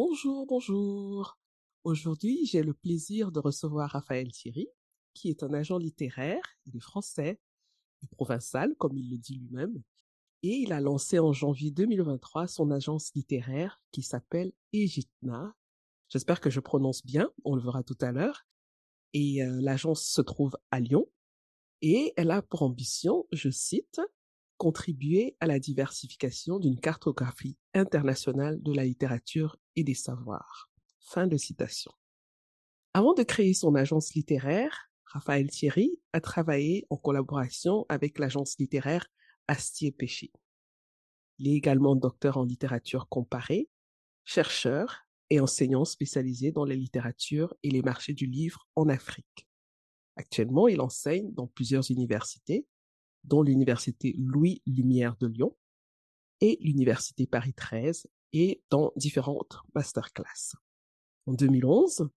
Bonjour, bonjour. Aujourd'hui, j'ai le plaisir de recevoir Raphaël Thierry, qui est un agent littéraire, il est français, et provincial, comme il le dit lui-même, et il a lancé en janvier 2023 son agence littéraire qui s'appelle Egitna. J'espère que je prononce bien, on le verra tout à l'heure. Et euh, l'agence se trouve à Lyon et elle a pour ambition, je cite, contribuer à la diversification d'une cartographie internationale de la littérature des savoirs. Fin de citation. Avant de créer son agence littéraire, Raphaël Thierry a travaillé en collaboration avec l'agence littéraire Astier Péché. Il est également docteur en littérature comparée, chercheur et enseignant spécialisé dans les littératures et les marchés du livre en Afrique. Actuellement, il enseigne dans plusieurs universités, dont l'université Louis Lumière de Lyon et l'université Paris 13 et dans différentes masterclass. En 2011,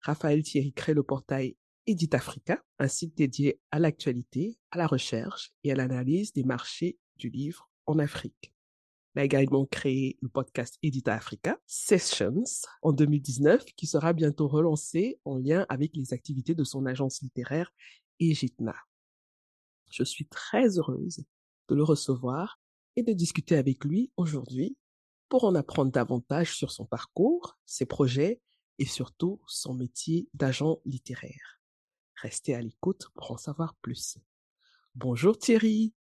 Raphaël Thierry crée le portail Edit Africa, un site dédié à l'actualité, à la recherche et à l'analyse des marchés du livre en Afrique. Il a également créé le podcast Edit Africa Sessions en 2019 qui sera bientôt relancé en lien avec les activités de son agence littéraire Egitna. Je suis très heureuse de le recevoir et de discuter avec lui aujourd'hui pour en apprendre davantage sur son parcours, ses projets et surtout son métier d'agent littéraire. Restez à l'écoute pour en savoir plus. Bonjour Thierry.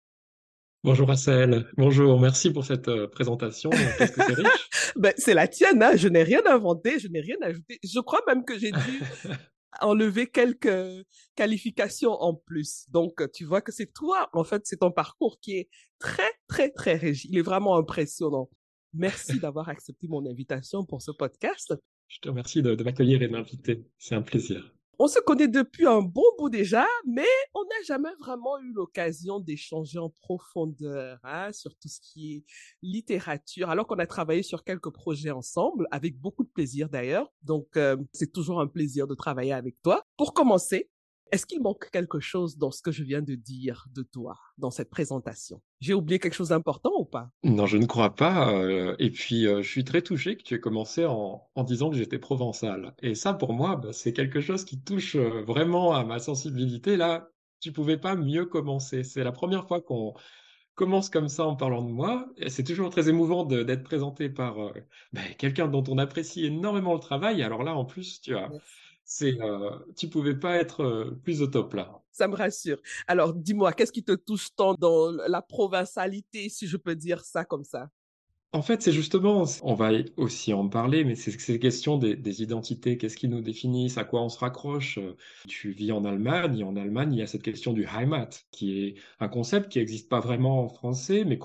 Bonjour Assel. Bonjour, merci pour cette euh, présentation. Qu'est-ce que c'est riche? Ben, C'est la tienne, hein. je n'ai rien inventé, je n'ai rien ajouté. Je crois même que j'ai dû enlever quelques qualifications en plus. Donc, tu vois que c'est toi, en fait, c'est ton parcours qui est très, très, très régi. Il est vraiment impressionnant. Merci d'avoir accepté mon invitation pour ce podcast. Je te remercie de m'accueillir et de m'inviter. C'est un plaisir. On se connaît depuis un bon bout déjà, mais on n'a jamais vraiment eu l'occasion d'échanger en profondeur hein, sur tout ce qui est littérature, alors qu'on a travaillé sur quelques projets ensemble, avec beaucoup de plaisir d'ailleurs. Donc, euh, c'est toujours un plaisir de travailler avec toi. Pour commencer, est-ce qu'il manque quelque chose dans ce que je viens de dire de toi, dans cette présentation? J'ai oublié quelque chose d'important ou pas? Non, je ne crois pas. Euh, et puis, euh, je suis très touché que tu aies commencé en, disant que j'étais provençal. Et ça, pour moi, bah, c'est quelque chose qui touche euh, vraiment à ma sensibilité. Là, tu pouvais pas mieux commencer. C'est la première fois qu'on commence comme ça en parlant de moi. C'est toujours très émouvant d'être présenté par bah, quelqu'un dont on apprécie énormément le travail. Alors là, en plus, tu as c'est, euh, tu pouvais pas être euh, plus au top là. Ça me rassure. Alors, dis-moi, qu'est-ce qui te touche tant dans la provincialité, si je peux dire ça comme ça? En fait, c'est justement, on va aussi en parler, mais c'est ces questions des, des identités, qu'est-ce qui nous définissent, à quoi on se raccroche? Tu vis en Allemagne, et en Allemagne, il y a cette question du Heimat, qui est un concept qui n'existe pas vraiment en français, mais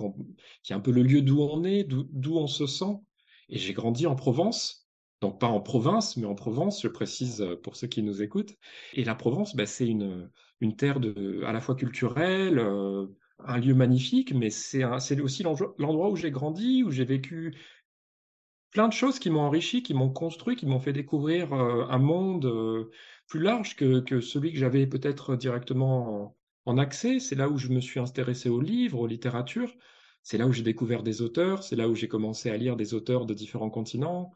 qui est un peu le lieu d'où on est, d'où on se sent. Et j'ai grandi en Provence, donc pas en province, mais en Provence, je précise euh, pour ceux qui nous écoutent. Et la Provence, bah, c'est une, une terre de, à la fois culturelle, euh, un lieu magnifique, mais c'est aussi l'endroit où j'ai grandi, où j'ai vécu plein de choses qui m'ont enrichi, qui m'ont construit, qui m'ont fait découvrir euh, un monde plus large que, que celui que j'avais peut-être directement en, en accès. C'est là où je me suis intéressé aux livres, aux littératures. C'est là où j'ai découvert des auteurs, c'est là où j'ai commencé à lire des auteurs de différents continents,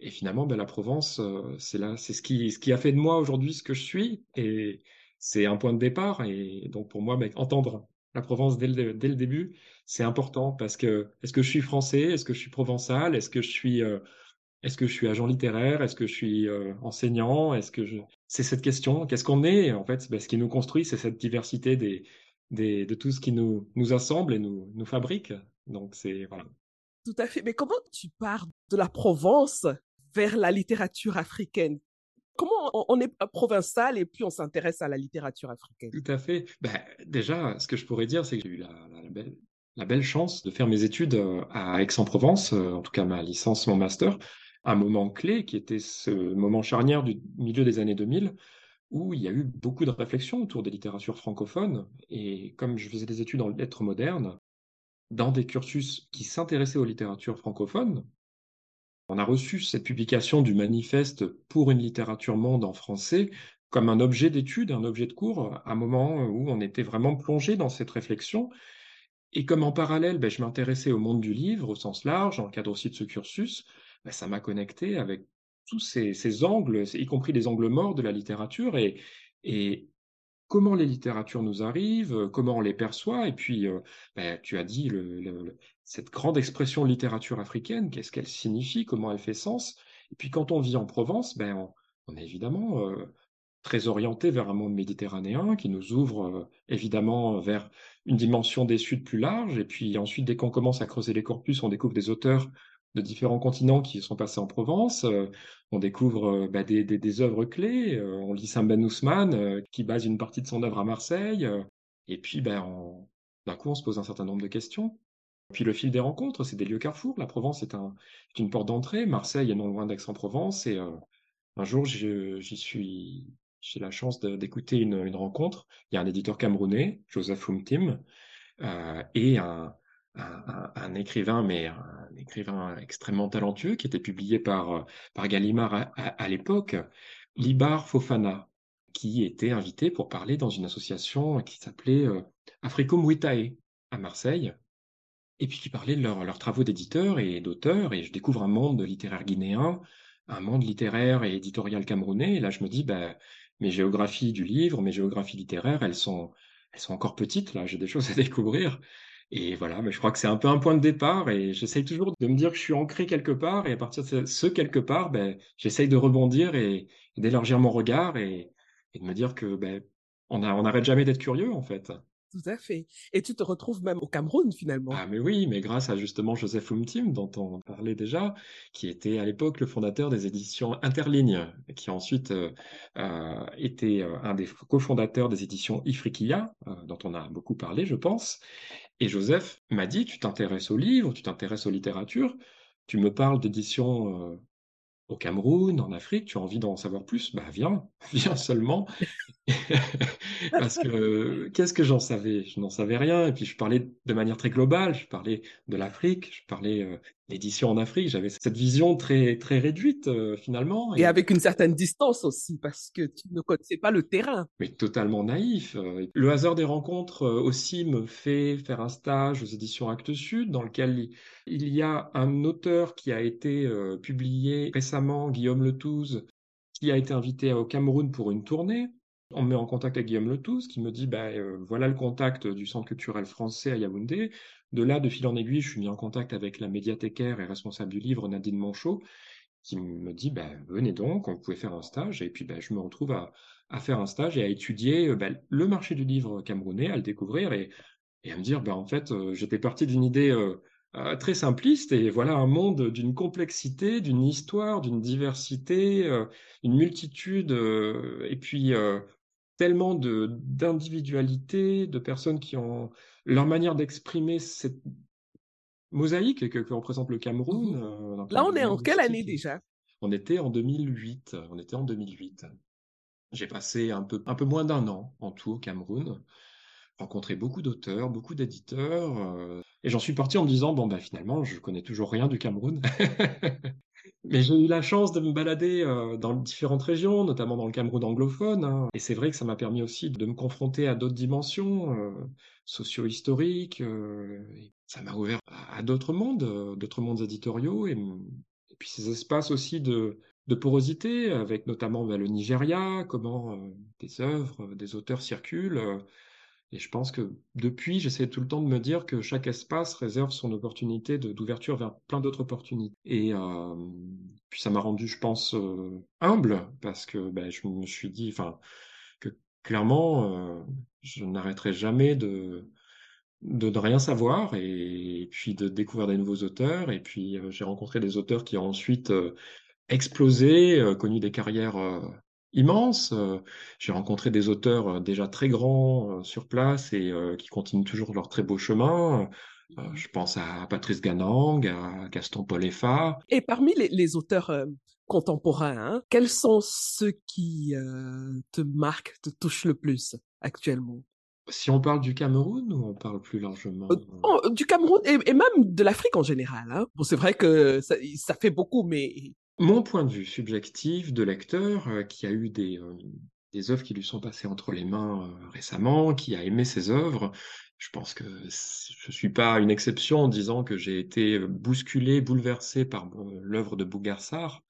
et finalement, ben, la Provence, euh, c'est là, c'est ce qui, ce qui a fait de moi aujourd'hui ce que je suis, et c'est un point de départ. Et donc pour moi, ben, entendre la Provence dès le, début, c'est important parce que est-ce que je suis français, est-ce que je suis provençal, est-ce que je suis, euh, est-ce que je suis agent littéraire, est-ce que je suis euh, enseignant, est-ce que je, c'est cette question, qu'est-ce qu'on est en fait, ben, ce qui nous construit, c'est cette diversité de tout ce qui nous, assemble et nous, nous fabrique. Donc c'est voilà. Tout à fait. Mais comment tu pars de la Provence? Vers la littérature africaine Comment on est provincial et puis on s'intéresse à la littérature africaine? Tout à fait. Ben, déjà, ce que je pourrais dire, c'est que j'ai eu la, belle, la, belle, chance de faire mes études euh, à Aix-en-Provence, euh, en tout cas ma licence, mon master, un moment clé qui était ce moment charnière du milieu des années 2000 où il y a eu beaucoup de réflexions autour des littératures francophones. Et comme je faisais des études en lettres modernes, dans des cursus qui s'intéressaient aux littératures francophones, on a reçu cette publication du manifeste pour une littérature monde en français comme un objet d'étude, un objet de cours, à un moment où on était vraiment plongé dans cette réflexion. Et comme en parallèle, ben, je m'intéressais au monde du livre au sens large, dans cadre aussi de ce cursus, ben, ça m'a connecté avec tous ces, angles, y compris les angles morts de la littérature, et, et comment les littératures nous arrivent, comment on les perçoit, et puis euh, ben, tu as dit cette grande expression littérature africaine, qu'est-ce qu'elle signifie, comment elle fait sens, et puis quand on vit en Provence, ben, on, est évidemment euh, très orienté vers un monde méditerranéen qui nous ouvre euh, évidemment vers une dimension des Suds plus large, et puis ensuite dès qu'on commence à creuser les corpus, on découvre des auteurs de différents continents qui sont passés en Provence. Euh, on découvre euh, bah, des, œuvres clés. Euh, on lit Sam Ben Ousmane, qui base une partie de son œuvre à Marseille. et puis, ben, d'un coup, on se pose un certain nombre de questions. Puis le fil des rencontres, c'est des lieux carrefour. La Provence est, un, une porte d'entrée. Marseille est non loin d'Aix-en-Provence. Et un jour, j'y suis, j'ai la chance d'écouter une, une, rencontre. Il y a un éditeur camerounais, Joseph Oumtim, et un, un, écrivain, mais un écrivain extrêmement talentueux, qui était publié par, par Gallimard à, l'époque, Libar Fofana, qui était invité pour parler dans une association qui s'appelait euh, à Marseille, et puis qui parlait de leurs travaux d'éditeurs et d'auteurs, et je découvre un monde littéraire guinéen, un monde littéraire et éditorial camerounais, et là je me dis, bah, mes géographies du livre, mes géographies littéraires, elles sont, elles sont encore petites, là, j'ai des choses à découvrir, et voilà, mais je crois que c'est un peu un point de départ et j'essaye toujours de me dire que je suis ancré quelque part et à partir de ce quelque part, ben, j'essaye de rebondir et, d'élargir mon regard et, de me dire que ben, on n'arrête jamais d'être curieux en fait. Tout à fait. Et tu te retrouves même au Cameroun finalement. Ah mais oui, mais grâce à justement Joseph Oumtim dont on parlait déjà, qui était à l'époque le fondateur des éditions Interlignes, qui a ensuite euh, euh, été euh, un des cofondateurs des éditions Ifriqiya, dont on a beaucoup parlé je pense. Et Joseph m'a dit, tu t'intéresses aux livres, tu t'intéresses aux littératures, tu me parles d'éditions euh, au Cameroun, en Afrique, tu as envie d'en savoir plus, bah viens, viens seulement. Parce que qu'est-ce que j'en savais? Je n'en savais rien. Et puis je parlais de manière très globale, je parlais de l'Afrique, je parlais euh, l'édition en Afrique. J'avais cette vision très très réduite euh, finalement. Et... avec une certaine distance aussi, parce que tu ne connaissais pas le terrain. Mais totalement naïf. Euh. Le hasard des rencontres euh, aussi me fait faire un stage aux éditions Actes Sud, dans lequel il y a un auteur qui a été publié récemment, Guillaume Letouze, qui a été invité au Cameroun pour une tournée. On me met en contact avec Guillaume Letouze qui me dit bah, voilà le contact du Centre culturel français à Yaoundé. De là, de fil en aiguille, je suis mis en contact avec la médiathécaire et responsable du livre, Nadine Manchot, qui me dit bah, venez donc, on pouvait faire un stage. Et puis bah, je me retrouve à, faire un stage et à étudier bah, le marché du livre camerounais, à le découvrir et, à me dire en fait, j'étais parti d'une idée. très simpliste et voilà un monde d'une complexité, d'une histoire, d'une diversité, une multitude et puis tellement de d'individualité, de personnes qui ont leur manière d'exprimer cette mosaïque que, représente le Cameroun. Euh, Là, on est en quelle année déjà? On était en 2008. On était en 2008. J'ai passé un peu, un peu moins d'un an en tout au Cameroun, rencontré beaucoup d'auteurs, beaucoup d'éditeurs, euh, et j'en suis parti en me disant bon bah finalement je connais toujours rien du Cameroun. Mais j'ai eu la chance de me balader euh, dans différentes régions, notamment dans le Cameroun anglophone. Hein. Et c'est vrai que ça m'a permis aussi de me confronter à d'autres dimensions euh, socio-historiques. Euh, ça m'a ouvert à, d'autres mondes, d'autres mondes éditoriaux. Et, puis ces espaces aussi de, porosité, avec notamment bah, le Nigeria, comment des œuvres, des auteurs circulent. Et je pense que depuis, j'essaie tout le temps de me dire que chaque espace réserve son opportunité d'ouverture vers plein d'autres opportunités. Et euh, puis ça m'a rendu, je pense, euh, humble parce que ben, je me suis dit, enfin, que clairement, euh, je n'arrêterai jamais de, de, rien savoir et, puis de découvrir des nouveaux auteurs. Et puis j'ai rencontré des auteurs qui ont ensuite explosé, connu des carrières, heu, immenses, heu, j'ai rencontré des auteurs, heu, déjà très grands, heu, sur place et qui continuent toujours leur très beau chemin, Mmh je pense à Patrice Ganang, à Gaston Poleffa. Et parmi les les auteurs, contemporains, hein, quels sont ceux qui, te marquent, te touchent le plus actuellement? Si on parle du Cameroun ou on parle plus largement, oh, du Cameroun et et même de l'Afrique en général, hein. Bon, c'est vrai que ça fait beaucoup, mais Mon point de vue subjectif de lecteur, heu, qui a eu des, hem, des œuvres qui lui sont passées entre les mains, heu, récemment, qui a aimé ces œuvres, je pense que je suis pas une exception en disant que j'ai été, bousculé, bouleversé par l'œuvre de Bougar Sarr,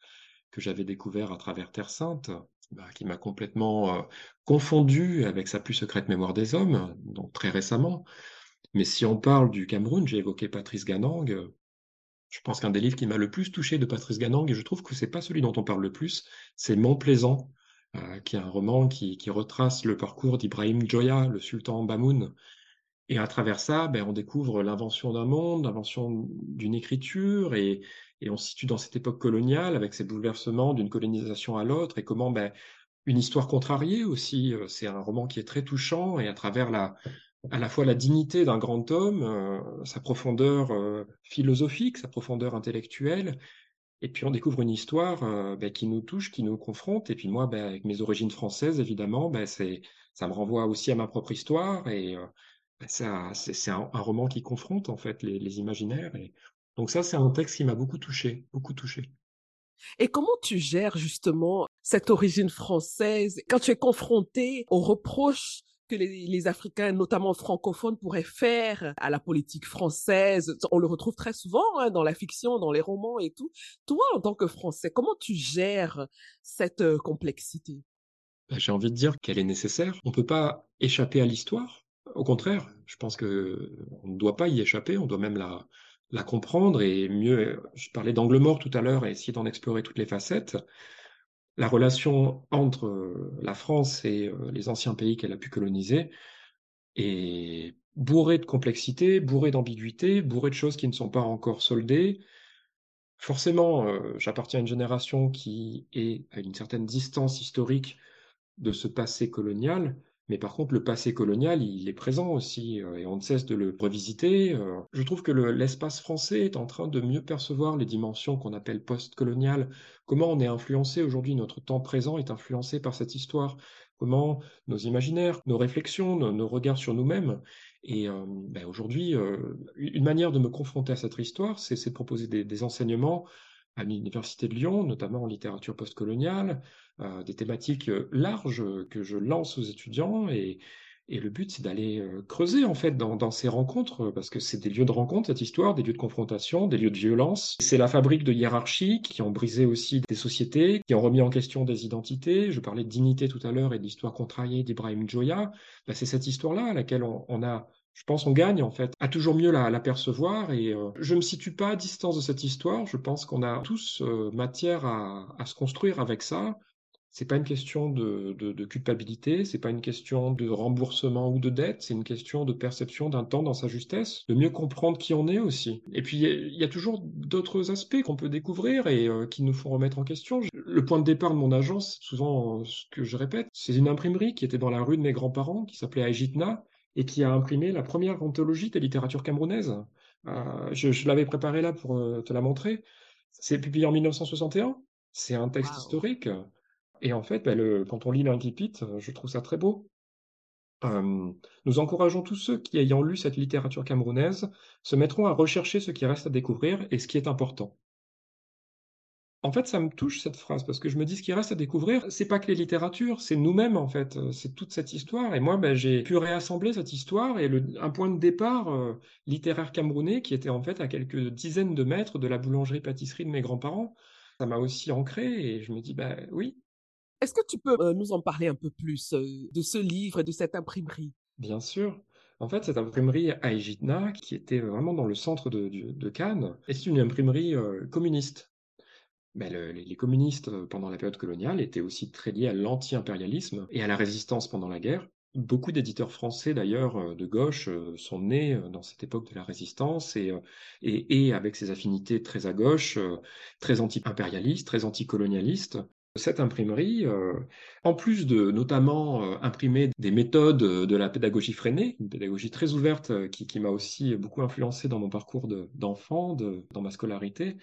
que j'avais découvert à travers Terre Sainte, bah, qui m'a complètement, confondu avec sa plus secrète mémoire des hommes, donc très récemment. Mais si on parle du Cameroun, j'ai évoqué Patrice Ganang, je pense qu'un des livres qui m'a le plus touché de Patrice Ganang et je trouve que c'est pas celui dont on parle le plus, c'est Mon Plaisant, heu, qui est un roman qui qui retrace le parcours d'Ibrahim Djoya, le sultan Bamoun. Et à travers ça, beh, on découvre l'invention d'un monde, l'invention d'une écriture et et on se situe dans cette époque coloniale avec ses bouleversements d'une colonisation à l'autre et comment, beh, une histoire contrariée aussi, heu, c'est un roman qui est très touchant et à travers la à la fois la dignité d'un grand homme, heu, sa profondeur, heu, philosophique, sa profondeur intellectuelle et puis on découvre une histoire, heu, beh, qui nous touche, qui nous confronte et puis moi, bah, avec mes origines françaises évidemment, bah, c'est ça me renvoie aussi à ma propre histoire et bah, ça c'est c'est un un roman qui confronte en fait les les imaginaires et donc ça, c'est un texte qui m'a beaucoup touché, beaucoup touché. Et comment tu gères justement cette origine française? Quand tu es confronté aux reproches que les Africains, notamment francophones, pourraient faire à la politique française? On le retrouve très souvent, hein, dans la fiction, dans les romans et tout. Toi, en tant que Français, comment tu gères cette, heu, complexité? Bah, j'ai envie de dire qu'elle est nécessaire. On peut pas échapper à l'histoire. Au contraire, je pense qu'on ne doit pas y échapper, on doit même la la comprendre et mieux je parlais d'angle mort tout à l'heure et essayer d'en explorer toutes les facettes. La relation entre, heu, la France et heu, les anciens pays qu'elle a pu coloniser est bourrée de complexité, bourrée d'ambiguïté, bourrée de choses qui ne sont pas encore soldées. Forcément, heu, j'appartiens à une génération qui est à une certaine distance historique de ce passé colonial, mais par contre le passé colonial, il est présent aussi, heu, et on ne cesse de le revisiter, heu. Je trouve que le l'espace français est en train de mieux percevoir les dimensions qu'on appelle post-coloniales. Comment on est influencé aujourd'hui, notre temps présent est influencé par cette histoire. Comment nos imaginaires, nos réflexions, nos regards sur nous-mêmes et hem, bah, aujourd'hui, une manière de me confronter à cette histoire, c'est de proposer des enseignements à l'université de Lyon, notamment en littérature post-coloniale, heu, des thématiques, heu, larges, que je lance aux étudiants et et le but, c'est d'aller, heu, creuser en fait dans dans ces rencontres, parce que c'est des lieux de rencontre, cette histoire, des lieux de confrontation, des lieux de violence. C'est la fabrique de hiérarchies qui ont brisé aussi des sociétés, qui ont remis en question des identités. Je parlais de dignité tout à l'heure et de l'histoire contrariée d'Ibrahim Djoya. Bah, c'est cette histoire-là à laquelle on a je pense on gagne en fait, à toujours mieux la percevoir et heu, je me situe pas à distance de cette histoire. Je pense qu'on a tous, heu, matière à se construire avec ça. C'est pas une question de de de culpabilité, c'est pas une question de remboursement ou de dette, c'est une question de perception d'un temps dans sa justesse, de mieux comprendre qui on est aussi. Et puis il y a toujours d'autres aspects qu'on peut découvrir et heu, qui nous font remettre en question. Le point de départ de mon agence, souvent ce que je répète, c'est une imprimerie qui était dans la rue de mes grands-parents, qui s'appelait Aegitna et qui a imprimé la 1re anthologie de littérature camerounaise. Heu, je je l'avais préparée là pour, heu, te la montrer. C'est publié en 1961. C'est un texte historique et en fait, bah, le quand on lit l'incipit, je trouve ça très beau. Nous encourageons tous ceux qui, ayant lu cette littérature camerounaise, se mettront à rechercher ce qui reste à découvrir et ce qui est important. En fait, ça me touche cette phrase parce que je me dis: «Ce qui reste à découvrir, c'est pas que les littératures, c'est nous-mêmes en fait, heu, c'est toute cette histoire» et moi, bah, j'ai pu réassembler cette histoire et le un point de départ, heu, littéraire camerounais qui était en fait à quelques dizaines de mètres de la boulangerie-pâtisserie de mes grands-parents. Ça m'a aussi ancré et je me dis: «Bah, oui». Est-ce que tu peux, heu, nous en parler un peu plus, de ce livre et de cette imprimerie? Bien sûr. En fait, cette imprimerie Aegitna, qui était vraiment dans le centre de de Cannes, est une imprimerie, communiste. Bah, le les communistes, heu, pendant la période coloniale étaient aussi très liés à l'anti-impérialisme et à la résistance pendant la guerre Beaucoup d'éditeurs français d'ailleurs, de gauche, sont nés, dans cette époque de la Résistance et avec ses affinités très à gauche, très anti-impérialistes, très anticolonialistes. Cette imprimerie, en plus de notamment, imprimer des méthodes, de la pédagogie freinée, une pédagogie très ouverte, qui qui m'a aussi beaucoup influencé dans mon parcours de d'enfant, de dans ma scolarité,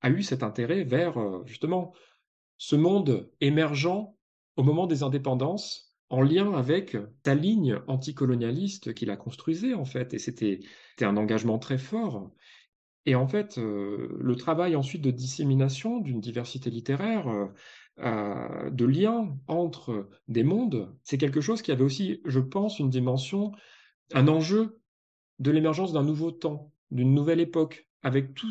a eu cet intérêt vers, justement, ce monde émergent au moment des indépendances, en lien avec ta ligne anticolonialiste qu'il a construisait, en fait. Et c'était un engagement très fort. Et en fait, le travail ensuite de dissémination d'une diversité littéraire, heu, de lien entre des mondes, c'est quelque chose qui avait aussi, je pense, une dimension, un enjeu de l'émergence d'un nouveau temps, d'une nouvelle époque, avec tout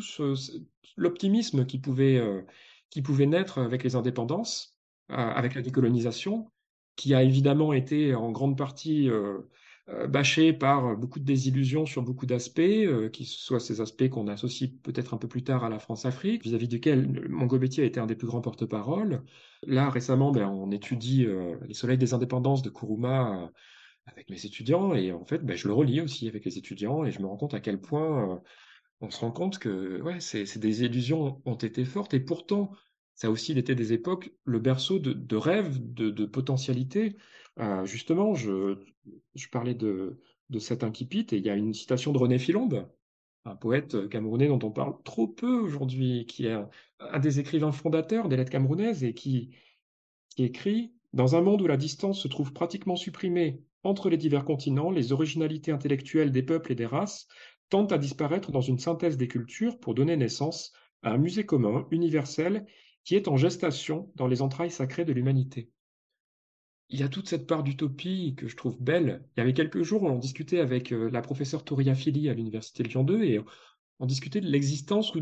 l'optimisme qui pouvait, heu, qui pouvait naître avec les indépendances, heu, avec la décolonisation, qui a évidemment été en grande partie, heu heu, bâchée par beaucoup de désillusions sur beaucoup d'aspects, qui soient ces aspects qu'on associe peut-être un peu plus tard à la France-Afrique, vis-à-vis duquel Mangobetty a été un des plus grands porte-parole. Là, récemment, ben, on étudie, Les Soleils des indépendances de Nkrumah, avec mes étudiants et en fait, beh, je le relis aussi avec les étudiants et je me rends compte à quel point, on se rend compte que, ouais, ces ces désillusions ont été fortes et pourtant, ça a aussi été des époques, le berceau de rêves, de potentialités. Heu, justement, je je parlais de de cet incipit et il y a une citation de René Philombe, un poète camerounais dont on parle trop peu aujourd'hui, qui est un un des écrivains fondateurs des lettres camerounaises et qui qui écrit: «Dans un monde où la distance se trouve pratiquement supprimée entre les divers continents, les originalités intellectuelles des peuples et des races tendent à disparaître dans une synthèse des cultures pour donner naissance à un musée commun, universel, qui est en gestation dans les entrailles sacrées de l'humanité». Il y a toute cette part d'utopie que je trouve belle. Il y avait quelques jours, on en discutait avec, heu, la professeure Touria Fili à l'université Lyon 2 et on discutait de l'existence ou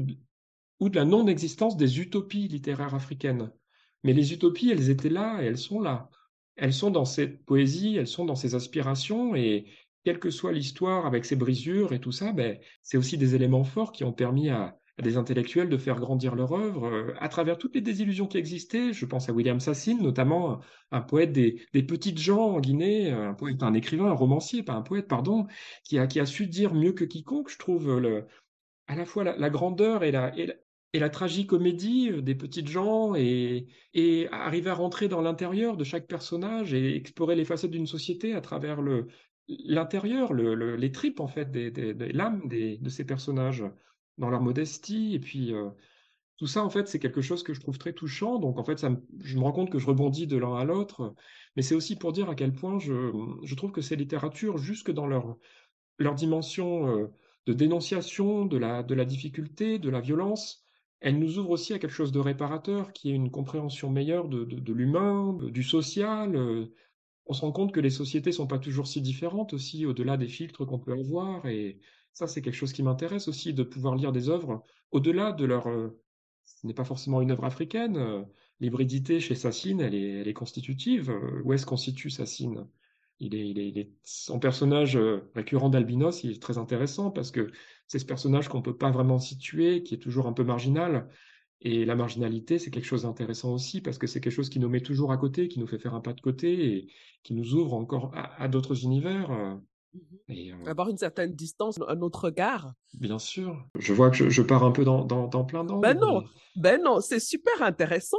ou de la non-existence des utopies littéraires africaines. Mais les utopies, elles étaient là et elles sont là. Elles sont dans cette poésie, elles sont dans ces aspirations et quelle que soit l'histoire avec ses brisures et tout ça, beh, c'est aussi des éléments forts qui ont permis à des intellectuels de faire grandir leur œuvre, heu, à travers toutes les désillusions qui existaient. Je pense à William Sassine, notamment, un poète des petites gens en Guinée, un poète, un écrivain, un romancier, pas un poète, pardon, qui a qui a su dire mieux que quiconque, je trouve, le à la fois la grandeur et la et la des petites gens et et arriver à rentrer dans l'intérieur de chaque personnage et explorer les facettes d'une société à travers le l'intérieur, le le les tripes en fait des des l'âme de ces personnages, dans leur modestie et puis, heu, tout ça en fait, c'est quelque chose que je trouve très touchant donc en fait, ça je me rends compte que je rebondis de l'un à l'autre, mais c'est aussi pour dire à quel point je, je trouve que ces littératures, jusque dans leur leur dimension, heu, de dénonciation de la de la difficulté, de la violence, elles nous ouvrent aussi à quelque chose de réparateur, qui est une compréhension meilleure de de l'humain, du social, heu. On se rend compte que les sociétés sont pas toujours si différentes aussi, au-delà des filtres qu'on peut avoir et ça, c'est quelque chose qui m'intéresse aussi de pouvoir lire des œuvres au-delà de leur, heu ce n'est pas forcément une œuvre africaine, heu, l'hybridité chez Sassine, elle est constitutive, heu, où est-ce qu'on situe Sassine? Il est il est il son personnage, récurrent d'albinos, il est très intéressant parce que c'est ce personnage qu'on peut pas vraiment situer, qui est toujours un peu marginal et la marginalité, c'est quelque chose d'intéressant aussi parce que c'est quelque chose qui nous met toujours à côté, qui nous fait faire un pas de côté et qui nous ouvre encore à à d'autres univers, mh. et heu Avoir une certaine distance, un autre regard. Bien sûr. Je vois que je je pars un peu dans dans dans plein Ben d'angles, non, mais ben non, c'est super intéressant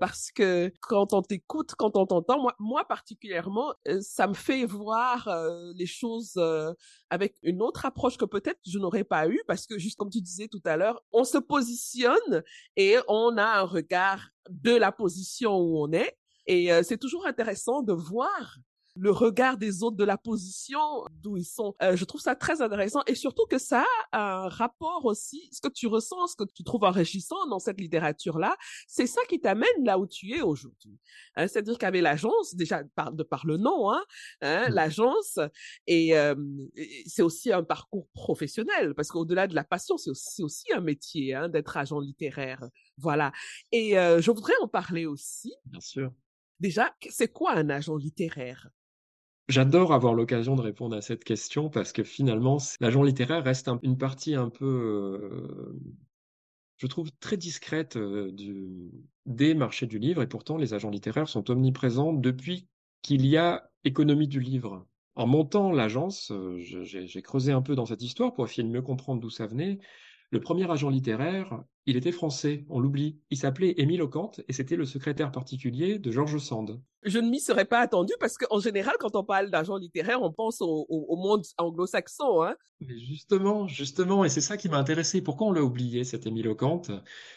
parce que quand on t'écoute, quand on t'entend, moi moi particulièrement, heu, ça me fait voir, heu, les choses, heu, avec une autre approche que peut-être je n'aurais pas eu parce que juste comme tu disais tout à l'heure, on se positionne et on a un regard de la position où on est. Et heu, c'est toujours intéressant de voir le regard des autres, de la position d'où ils sont. Heu, je trouve ça très intéressant et surtout que ça a un rapport aussi ce que tu ressens, ce que tu trouves enrichissant dans cette littérature-là, c'est ça qui t'amène là où tu es aujourd'hui. Hein, c'est-à-dire qu'avec l'agence, déjà par de par le nom, hein, hein, Mmh. l'agence et et c'est aussi un parcours professionnel parce qu'au-delà de la passion, c'est aussi aussi un métier, hein, d'être agent littéraire. Voilà et heu, je voudrais en parler aussi. Bien sûr. Déjà, c'est quoi un agent littéraire? J'adore avoir l'occasion de répondre à cette question parce que finalement, l'agent littéraire reste un une partie un peu, hem, je trouve très discrète, du des marchés du livre et pourtant les agents littéraires sont omniprésents depuis qu'il y a économie du livre. En montant l'agence, euh, j'ai creusé un peu dans cette histoire pour essayer de mieux comprendre d'où ça venait. Le premier agent littéraire, il était français, on l'oublie. Il s'appelait Émile Ocante et c'était le secrétaire particulier de Georges Sand. Je ne m'y serais pas attendu parce qu'en général, quand on parle d'agent littéraire, on pense au, monde anglo-saxon. Hein Mais justement, justement, et c'est ça qui m'a intéressé. Pourquoi on l'a oublié, cet Émile Ocante?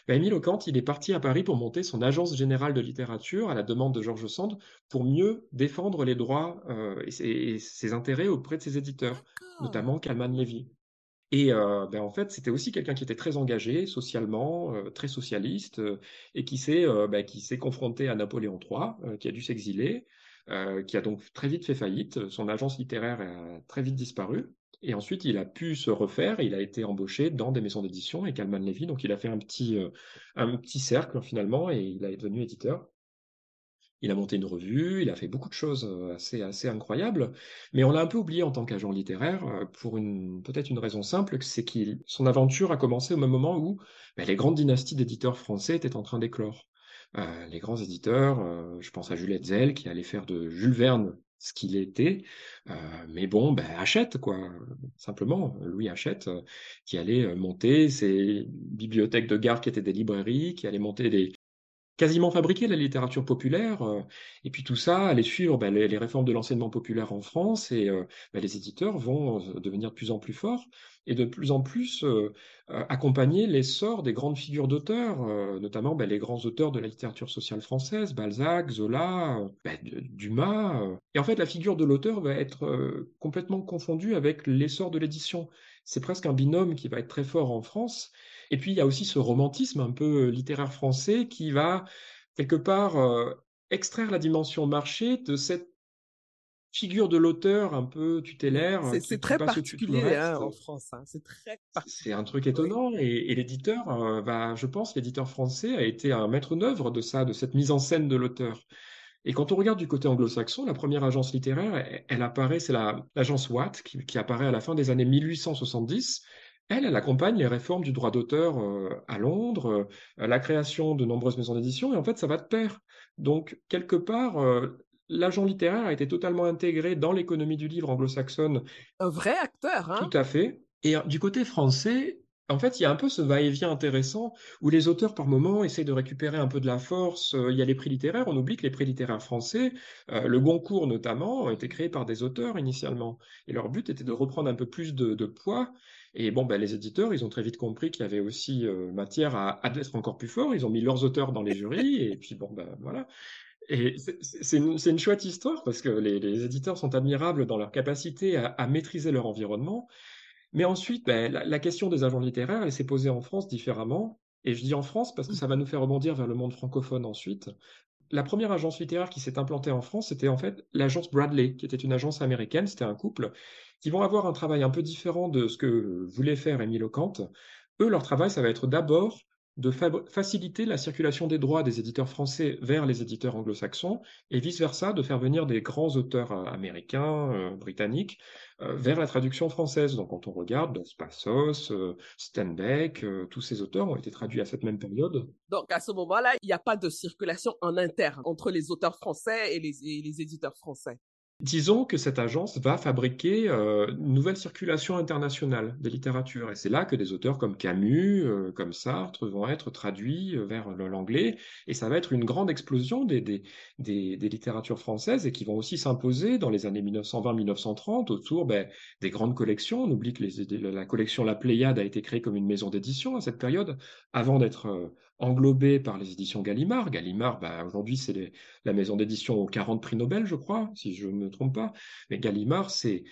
Ben, Émile Ocante, il est parti à Paris pour monter son agence générale de littérature à la demande de Georges Sand pour mieux défendre les droits euh, et, ses, intérêts auprès de ses éditeurs, notamment Calman Levy. Et euh, ben, en fait, c'était aussi quelqu'un qui était très engagé socialement, euh, très socialiste, euh, et qui s'est ben, qui s'est confronté à Napoléon III, qui a dû s'exiler, qui a donc très vite fait faillite. Son agence littéraire a très vite disparu. Et ensuite, il a pu se refaire. Il a été embauché dans des maisons d'édition et Calman Levy. Donc, il a fait un petit un petit cercle finalement, et il est devenu éditeur. Il a monté une revue, il a fait beaucoup de choses euh, assez, assez incroyables, mais on l'a un peu oublié en tant qu'agent littéraire euh, pour une peut-être une raison simple, c'est qu'il son aventure a commencé au même moment où ben, les grandes dynasties d'éditeurs français étaient en train d'éclore. Euh, les grands éditeurs, je pense à Juliette Zell qui allait faire de Jules Verne ce qu'il était, mais bon, ben, achète quoi, simplement, Louis achète, qui allait monter ses bibliothèques de gare qui étaient des librairies, qui allait monter des, quasiment fabriquer la littérature populaire. Euh, et puis tout ça allait suivre bah, les, réformes de l'enseignement populaire en France et euh, bah, les éditeurs vont euh, devenir de plus en plus forts et de plus en plus accompagner l'essor des grandes figures d'auteurs, notamment bah, les grands auteurs de la littérature sociale française, Balzac, Zola, Dumas. Et en fait, la figure de l'auteur va être complètement confondue avec l'essor de l'édition. C'est presque un binôme qui va être très fort en France et puis, il y a aussi ce romantisme un peu littéraire français qui va, quelque part, extraire la dimension marché de cette figure de l'auteur un peu tutélaire. C'est très particulier hein, en France. Hein. C'est très C'est un truc étonnant. Et, l'éditeur, va, je pense, l'éditeur français a été un maître d'œuvre de ça, de cette mise en scène de l'auteur. Et quand on regarde du côté anglo-saxon, la première agence littéraire, elle, apparaît, c'est l'agence Watt, qui, qui, apparaît à la fin des années 1870, elle, elle accompagne les réformes du droit d'auteur euh, à Londres, euh, la création de nombreuses maisons d'édition, et en fait, ça va de pair. Donc, quelque part, euh, l'agent littéraire a été totalement intégré dans l'économie du livre anglo-saxonne. Un vrai acteur, hein Tout à fait. Et du côté français, en fait, il y a un peu ce va-et-vient intéressant où les auteurs, par moments, essayent de récupérer un peu de la force. Il y a les prix littéraires. On oublie que les prix littéraires français, le Goncourt notamment, ont été créés par des auteurs initialement. Et leur but était de reprendre un peu plus de poids et bon, ben, les éditeurs, ils ont très vite compris qu'il y avait aussi euh, matière à, être encore plus fort. Ils ont mis leurs auteurs dans les jurys, et puis bon, ben voilà. Et c'est une, chouette histoire parce que les, éditeurs sont admirables dans leur capacité à maîtriser leur environnement. Mais ensuite, ben, la, la, question des agents littéraires, elle s'est posée en France différemment. Et je dis en France parce que ça va nous faire rebondir vers le monde francophone ensuite. La première agence littéraire qui s'est implantée en France, c'était en fait l'agence Bradley, qui était une agence américaine, c'était un couple, qui vont avoir un travail un peu différent de ce que voulait faire Émile Ocante. Eux, leur travail, ça va être d'abord de faciliter la circulation des droits des éditeurs français vers les éditeurs anglo-saxons et vice-versa, de faire venir des grands auteurs euh, américains, euh, britanniques, euh, vers la traduction française. Donc quand on regarde Dos Passos, Steinbeck, tous ces auteurs ont été traduits à cette même période. Donc à ce moment-là, il n'y a pas de circulation en interne entre les auteurs français et les éditeurs français. Disons que cette agence va fabriquer euh, une nouvelle circulation internationale des littératures. Et c'est là que des auteurs comme Camus, euh, comme Sartre vont être traduits euh, vers l'anglais. Et ça va être une grande explosion des, littératures françaises et qui vont aussi s'imposer dans les années 1920-1930 autour ben, des grandes collections. On oublie que la collection La Pléiade a été créée comme une maison d'édition à cette période, avant d'être englobé par les éditions Gallimard. Gallimard, bah, aujourd'hui, c'est la maison d'édition aux 40 prix Nobel, je crois, si je ne me trompe pas. Mais Gallimard s'est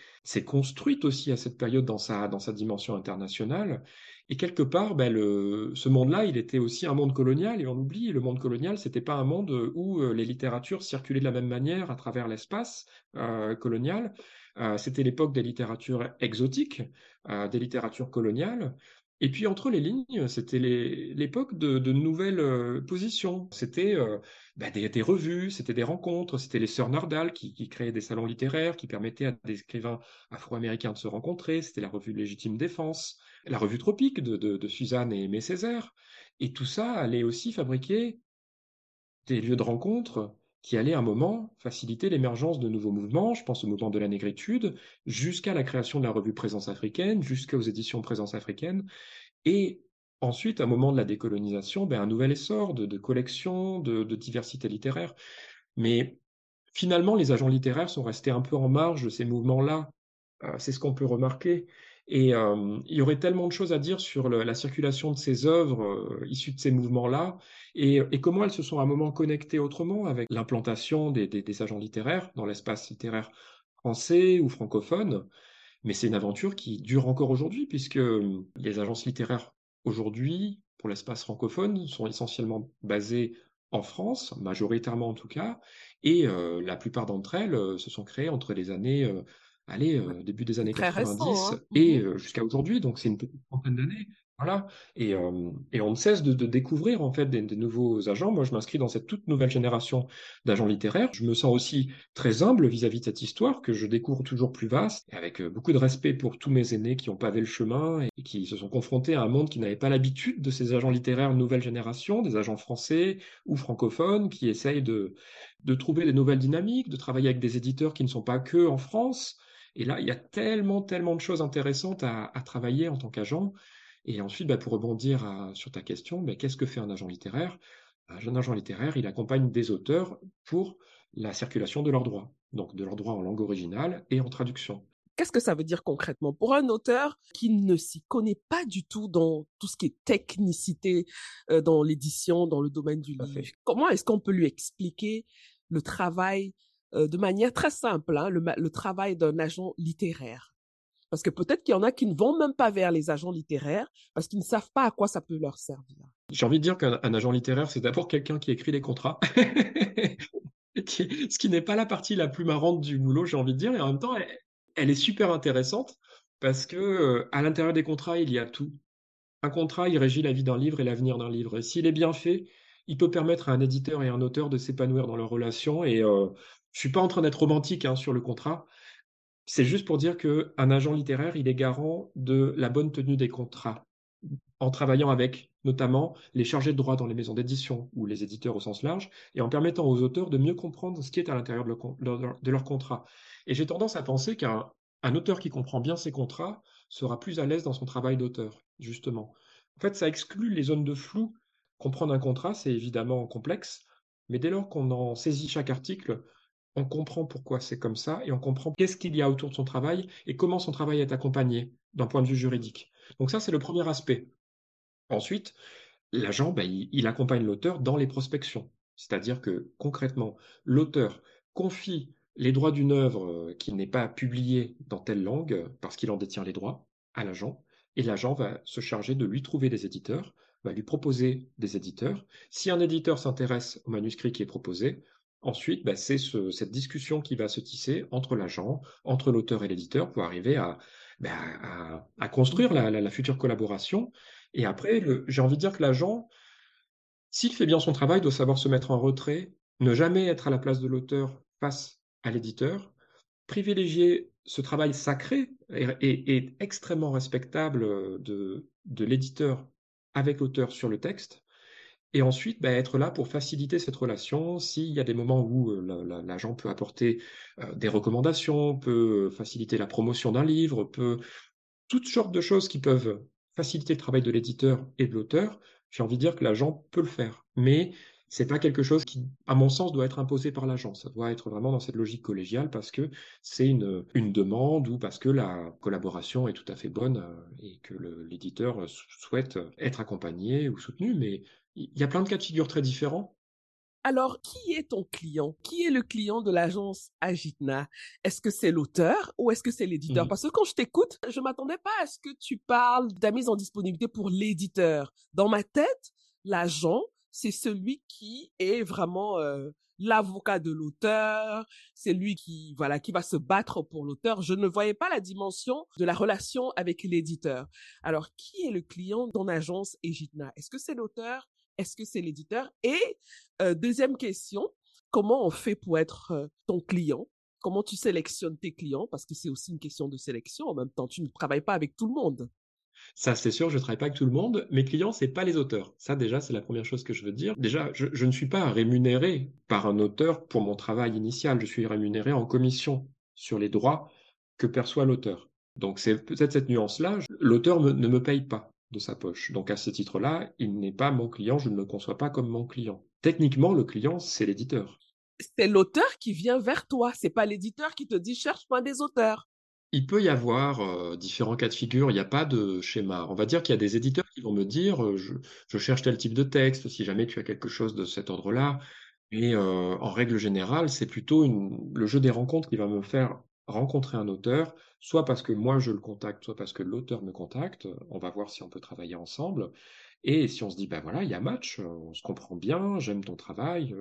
construite aussi à cette période dans sa, dimension internationale. Et quelque part, bah, ce monde-là, il était aussi un monde colonial. Et on oublie, le monde colonial, c'était pas un monde où euh, les littératures circulaient de la même manière à travers l'espace euh, colonial. Euh, c'était l'époque des littératures exotiques, des littératures coloniales. Et puis entre les lignes, c'était l'époque de, nouvelles euh, positions. C'était euh, bah, des, revues, c'était des rencontres, c'était les sœurs Nardal qui, créaient des salons littéraires, qui permettaient à des écrivains afro-américains de se rencontrer. C'était la revue Légitime Défense, la revue Tropique de, Suzanne et Aimé Césaire. Et tout ça allait aussi fabriquer des lieux de rencontre qui allait à un moment faciliter l'émergence de nouveaux mouvements, je pense au mouvement de la négritude, jusqu'à la création de la revue Présence africaine, jusqu'aux éditions Présence africaine, et ensuite, à un moment de la décolonisation, ben, un nouvel essor de, collections, de, de, diversité littéraire. Mais finalement, les agents littéraires sont restés un peu en marge de ces mouvements-là. Euh, c'est ce qu'on peut remarquer. Et euh, il y aurait tellement de choses à dire sur la circulation de ces œuvres euh, issues de ces mouvements-là et, comment elles se sont à un moment connectées autrement avec l'implantation des, agents littéraires dans l'espace littéraire français ou francophone. Mais c'est une aventure qui dure encore aujourd'hui puisque euh, les agences littéraires aujourd'hui, pour l'espace francophone, sont essentiellement basées en France, majoritairement en tout cas, et la plupart d'entre elles se sont créées entre les années allez, euh, début des années 90 récent, hein. et mmh jusqu'à aujourd'hui, donc c'est une petite trentaine d'années. Voilà. Et, euh, et, on ne cesse de, de, découvrir en fait des, des, nouveaux agents. Moi, je m'inscris dans cette toute nouvelle génération d'agents littéraires. Je me sens aussi très humble vis-à-vis -vis de cette histoire que je découvre toujours plus vaste, et avec beaucoup de respect pour tous mes aînés qui ont pavé le chemin et qui se sont confrontés à un monde qui n'avait pas l'habitude de ces agents littéraires nouvelle génération, des agents français ou francophones qui essayent de, de trouver des nouvelles dynamiques, de travailler avec des éditeurs qui ne sont pas que en France. Et là, il y a tellement, tellement de choses intéressantes à, à travailler en tant qu'agent. Et ensuite, bah, pour rebondir à, sur ta question, bah, qu'est-ce que fait un agent littéraire? Un jeune agent littéraire, il accompagne des auteurs pour la circulation de leurs droits, donc de leurs droits en langue originale et en traduction. Qu'est-ce que ça veut dire concrètement? Pour un auteur qui ne s'y connaît pas du tout dans tout ce qui est technicité euh, dans l'édition, dans le domaine du livre Comment est-ce qu'on peut lui expliquer le travail euh, de manière très simple, hein, le, travail d'un agent littéraire. Parce que peut-être qu'il y en a qui ne vont même pas vers les agents littéraires parce qu'ils ne savent pas à quoi ça peut leur servir. J'ai envie de dire qu'un agent littéraire, c'est d'abord quelqu'un qui écrit les contrats. ce qui n'est pas la partie la plus marrante du boulot, j'ai envie de dire, et en même temps, elle, est super intéressante parce que euh, à l'intérieur des contrats, il y a tout. Un contrat, il régit la vie d'un livre et l'avenir d'un livre. Et s'il est bien fait, il peut permettre à un éditeur et un auteur de s'épanouir dans leur relation. Et euh, je suis pas en train d'être romantique hein, sur le contrat. C'est juste pour dire qu'un agent littéraire, il est garant de la bonne tenue des contrats, en travaillant avec notamment les chargés de droit dans les maisons d'édition ou les éditeurs au sens large, et en permettant aux auteurs de mieux comprendre ce qui est à l'intérieur de, de, leur contrat. Et j'ai tendance à penser qu'un auteur qui comprend bien ses contrats sera plus à l'aise dans son travail d'auteur, justement. En fait, ça exclut les zones de flou. Comprendre un contrat, c'est évidemment complexe, mais dès lors qu'on en saisit chaque article, on comprend pourquoi c'est comme ça et on comprend qu'est-ce qu'il y a autour de son travail et comment son travail est accompagné d'un point de vue juridique. Donc ça, c'est le premier aspect. Ensuite, l'agent, ben, il, accompagne l'auteur dans les prospections. C'est-à-dire que concrètement, l'auteur confie les droits d'une œuvre euh, qui n'est pas publiée dans telle langue parce qu'il en détient les droits à l'agent, et l'agent va se charger de lui trouver des éditeurs, va lui proposer des éditeurs. Si un éditeur s'intéresse au manuscrit qui est proposé, Ensuite, bah, c'est ce, cette discussion qui va se tisser entre l'agent, entre l'auteur et l'éditeur pour arriver à, bah, construire la, future collaboration. Et après, j'ai envie de dire que l'agent, s'il fait bien son travail, doit savoir se mettre en retrait, ne jamais être à la place de l'auteur face à l'éditeur, privilégier ce travail sacré et, extrêmement respectable de, de l'éditeur avec l'auteur sur le texte, et ensuite, bah, être là pour faciliter cette relation. S'il y a des moments où euh, l'agent peut apporter euh, des recommandations, peut faciliter la promotion d'un livre, peut toutes sortes de choses qui peuvent faciliter le travail de l'éditeur et de l'auteur, j'ai envie de dire que l'agent peut le faire. Mais c'est pas quelque chose qui, à mon sens, doit être imposé par l'agent. Ça doit être vraiment dans cette logique collégiale parce que c'est une, une demande ou parce que la collaboration est tout à fait bonne euh, et que l'éditeur souhaite être accompagné ou soutenu. Mais il y a plein de cas de figure très différents. Alors, qui est ton client? Qui est le client de l'agence Agitna? Est-ce que c'est l'auteur ou est-ce que c'est l'éditeur? Mmh. Parce que quand je t'écoute, je m'attendais pas à ce que tu parles de la mise en disponibilité pour l'éditeur. Dans ma tête, l'agent, c'est celui qui est vraiment euh, l'avocat de l'auteur, c'est lui qui voilà qui va se battre pour l'auteur. Je ne voyais pas la dimension de la relation avec l'éditeur. Alors, qui est le client dans l'agence Egitna Est-ce que c'est l'auteur est-ce que c'est l'éditeur? Et euh, deuxième question, comment on fait pour être euh, ton client? Comment tu sélectionnes tes clients? Parce que c'est aussi une question de sélection. En même temps, tu ne travailles pas avec tout le monde. Ça, c'est sûr, je ne travaille pas avec tout le monde. Mes clients, c'est pas les auteurs. Ça, déjà, c'est la première chose que je veux dire. Déjà, je, ne suis pas rémunéré par un auteur pour mon travail initial. Je suis rémunéré en commission sur les droits que perçoit l'auteur. Donc, c'est peut-être cette nuance-là. L'auteur ne me paye pas de sa poche. Donc, à ce titre-là, il n'est pas mon client. Je ne le conçois pas comme mon client. Techniquement, le client, c'est l'éditeur. C'est l'auteur qui vient vers toi. C'est pas l'éditeur qui te dit cherche-moi des auteurs. Il peut y avoir euh, différents cas de figure, il n'y a pas de schéma. On va dire qu'il y a des éditeurs qui vont me dire euh, je, cherche tel type de texte, si jamais tu as quelque chose de cet ordre-là. Mais euh, en règle générale, c'est plutôt le jeu des rencontres qui va me faire rencontrer un auteur, soit parce que moi je le contacte, soit parce que l'auteur me contacte. On va voir si on peut travailler ensemble. Et si on se dit, ben voilà, il y a match, on se comprend bien, j'aime ton travail,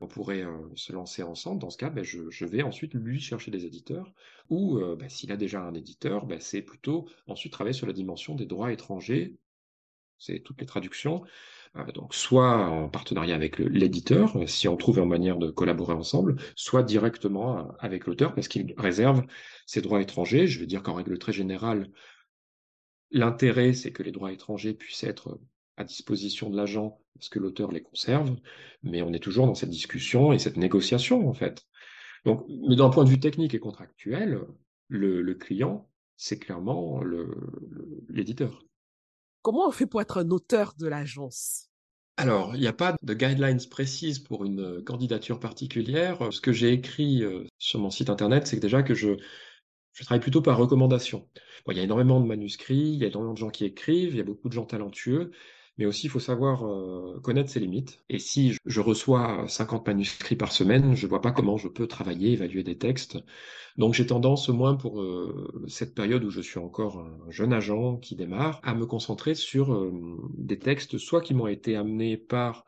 on pourrait se lancer ensemble, dans ce cas, ben je, vais ensuite lui chercher des éditeurs, ou ben s'il a déjà un éditeur, ben c'est plutôt ensuite travailler sur la dimension des droits étrangers, c'est toutes les traductions, donc soit en partenariat avec l'éditeur, si on trouve une manière de collaborer ensemble, soit directement avec l'auteur, parce qu'il réserve ses droits étrangers. Je veux dire qu'en règle très générale, L'intérêt, c'est que les droits étrangers puissent être à disposition de l'agent parce que l'auteur les conserve, mais on est toujours dans cette discussion et cette négociation en fait. Donc, mais d'un point de vue technique et contractuel, le, client, c'est clairement l'éditeur. Comment on fait pour être un auteur de l'agence? Alors, il n'y a pas de guidelines précises pour une candidature particulière. Ce que j'ai écrit euh, sur mon site internet, c'est déjà que je, je travaille plutôt par recommandation. il y a énormément de manuscrits, il y a énormément de gens qui écrivent, il y a beaucoup de gens talentueux, mais aussi il faut savoir euh, connaître ses limites. Et si je reçois 50 manuscrits par semaine, je vois pas comment je peux travailler, évaluer des textes. Donc j'ai tendance, au moins pour euh, cette période où je suis encore un jeune agent qui démarre, à me concentrer sur euh, des textes soit qui m'ont été amenés par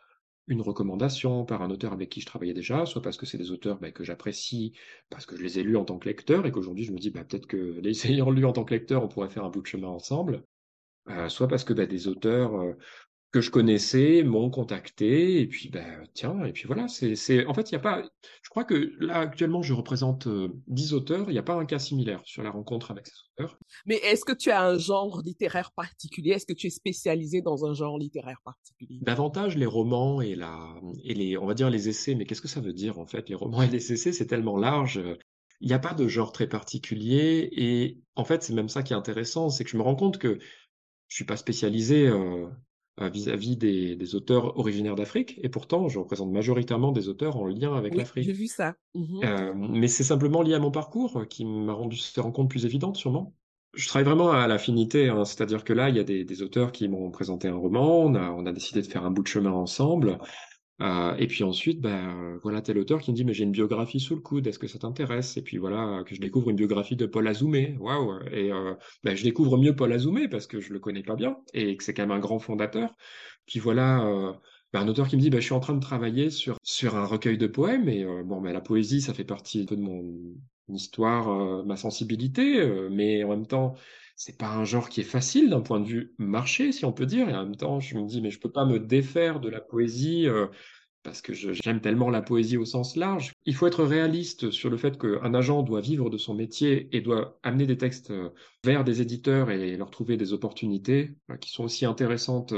une recommandation par un auteur avec qui je travaillais déjà, soit parce que c'est des auteurs bah, que j'apprécie, parce que je les ai lus en tant que lecteur, et qu'aujourd'hui je me dis bah, peut-être que les ayant lus en tant que lecteur, on pourrait faire un bout de chemin ensemble, euh, soit parce que bah, des auteurs euh, que je connaissais m'ont contacté, et puis bah, tiens, et puis voilà, c'est, en fait, il n'y a pas, je crois que là actuellement je représente 10 euh, auteurs, il n'y a pas un cas similaire sur la rencontre avec ces auteurs. Mais est-ce que tu as un genre littéraire particulier? Est-ce que tu es spécialisé dans un genre littéraire particulier? Davantage les romans et, la, et les, on va dire les essais, mais qu'est-ce que ça veut dire en fait Les romans et les essais, c'est tellement large. Il n'y a pas de genre très particulier, et en fait, c'est même ça qui est intéressant, c'est que je me rends compte que je suis pas spécialisé euh, vis-à-vis des, auteurs originaires d'Afrique, et pourtant je représente majoritairement des auteurs en lien avec l'Afrique. J'ai vu ça. Mmh euh, mais c'est simplement lié à mon parcours qui m'a rendu ces rencontres plus évidentes, sûrement. Je travaille vraiment à l'affinité, hein, c'est-à-dire que là, il y a des, auteurs qui m'ont présenté un roman, on a, on a décidé de faire un bout de chemin ensemble, euh, et puis ensuite, ben, voilà tel auteur qui me dit mais j'ai une biographie sous le coude, est-ce que ça t'intéresse? Et puis voilà que je découvre une biographie de Paul Azoumé, waouh! Et euh, ben, je découvre mieux Paul Azoumé parce que je le connais pas bien et que c'est quand même un grand fondateur. Puis voilà euh, ben, un auteur qui me dit ben, je suis en train de travailler sur sur un recueil de poèmes et bon ben la poésie ça fait partie un peu de mon histoire, ma sensibilité, mais en même temps c'est pas un genre qui est facile d'un point de vue marché, si on peut dire. Et en même temps, je me dis, mais je peux pas me défaire de la poésie euh, parce que j'aime tellement la poésie au sens large. Il faut être réaliste sur le fait qu'un agent doit vivre de son métier et doit amener des textes euh, vers des éditeurs et leur trouver des opportunités euh, qui sont aussi intéressantes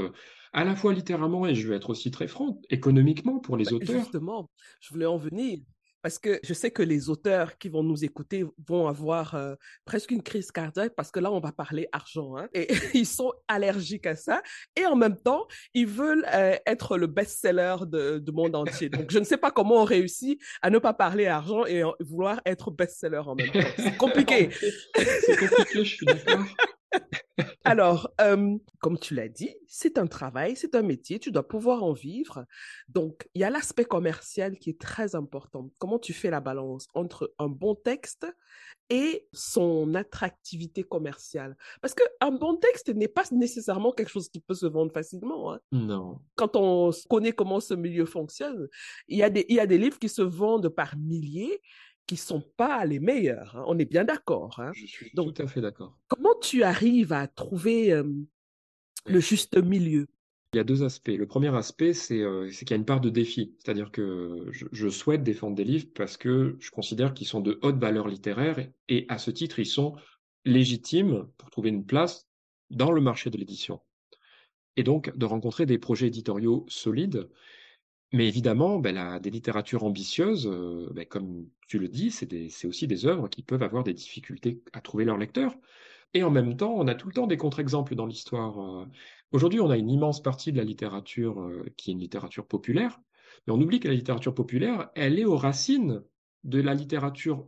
à la fois littéralement et je vais être aussi très franc, économiquement pour les bah, auteurs. Justement, je voulais en venir parce que je sais que les auteurs qui vont nous écouter vont avoir euh, presque une crise cardiaque parce que là, on va parler argent. Hein, et ils sont allergiques à ça. Et en même temps, ils veulent euh, être le best-seller de, du monde entier. Donc, je ne sais pas comment on réussit à ne pas parler argent et vouloir être best-seller en même temps. C'est compliqué. C'est compliqué, je suis d'accord. Alors, euh, comme tu l'as dit, c'est un travail, c'est un métier, tu dois pouvoir en vivre. Donc, il y a l'aspect commercial qui est très important. Comment tu fais la balance entre un bon texte et son attractivité commerciale? Parce qu'un bon texte n'est pas nécessairement quelque chose qui peut se vendre facilement. Hein. Non. Quand on connaît comment ce milieu fonctionne, il y, a des, il y a des livres qui se vendent par milliers qui sont pas les meilleurs. Hein. On est bien d'accord. Hein. Je suis tout à fait d'accord. Comment tu arrives à trouver le juste milieu? Il y a deux aspects. Le premier aspect, c'est qu'il y a une part de défi. C'est-à-dire que je, souhaite défendre des livres parce que je considère qu'ils sont de haute valeur littéraire et, à ce titre, ils sont légitimes pour trouver une place dans le marché de l'édition. Et donc de rencontrer des projets éditoriaux solides. Mais évidemment, ben, des littératures ambitieuses, euh, ben, comme tu le dis, c'est aussi des œuvres qui peuvent avoir des difficultés à trouver leurs lecteurs. Et en même temps, on a tout le temps des contre-exemples dans l'histoire. Euh. Aujourd'hui, on a une immense partie de la littérature euh, qui est une littérature populaire, mais on oublie que la littérature populaire, elle est aux racines de la littérature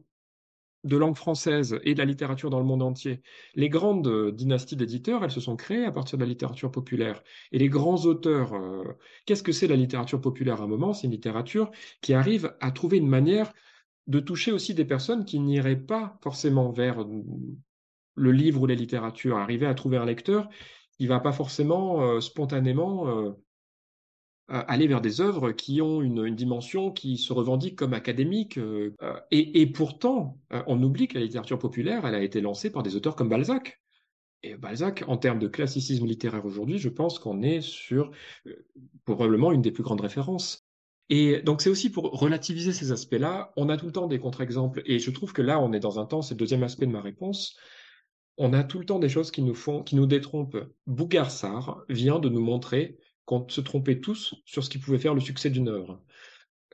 de langue française et de la littérature dans le monde entier. Les grandes euh, dynasties d'éditeurs, elles se sont créées à partir de la littérature populaire. Et les grands auteurs, euh, qu'est-ce que c'est la littérature populaire à un moment? C'est une littérature qui arrive à trouver une manière de toucher aussi des personnes qui n'iraient pas forcément vers euh, le livre ou la littérature, arriver à trouver un lecteur qui va pas forcément spontanément aller vers des œuvres qui ont une, dimension qui se revendique comme académique. Euh, euh, et, pourtant, euh, on oublie que la littérature populaire, elle a été lancée par des auteurs comme Balzac. Et Balzac, en termes de classicisme littéraire aujourd'hui, je pense qu'on est sur probablement une des plus grandes références. Et donc c'est aussi pour relativiser ces aspects-là, on a tout le temps des contre-exemples, et je trouve que là, on est dans un temps, c'est le deuxième aspect de ma réponse, on a tout le temps des choses qui nous font, qui nous détrompent. Bougarsar vient de nous montrer qu'on se trompait tous sur ce qui pouvait faire le succès d'une œuvre.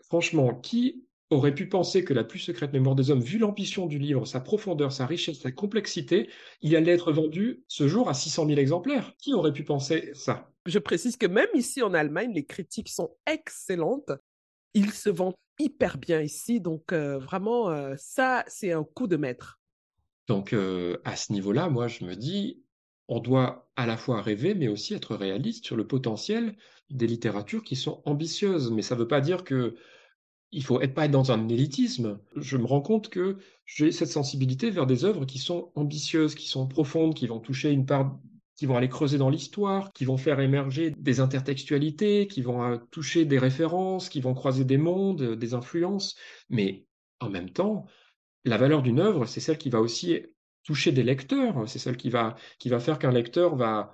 Franchement, qui aurait pu penser que la plus secrète mémoire des hommes, vu l'ambition du livre, sa profondeur, sa richesse, sa complexité, il allait être vendu ce jour à 600 000 exemplaires? Qui aurait pu penser ça? Je précise que même ici en Allemagne, les critiques sont excellentes. Il se vend hyper bien ici, donc euh, vraiment, euh, ça, c'est un coup de maître. Donc, euh, à ce niveau-là, moi, je me dis, on doit à la fois rêver, mais aussi être réaliste sur le potentiel des littératures qui sont ambitieuses. Mais ça ne veut pas dire que il faut être pas être dans un élitisme. Je me rends compte que j'ai cette sensibilité vers des œuvres qui sont ambitieuses, qui sont profondes, qui vont toucher une part, qui vont aller creuser dans l'histoire, qui vont faire émerger des intertextualités, qui vont euh, toucher des références, qui vont croiser des mondes, des influences. Mais en même temps, la valeur d'une œuvre, c'est celle qui va aussi toucher des lecteurs. C'est celle qui va, qui va faire qu'un lecteur va.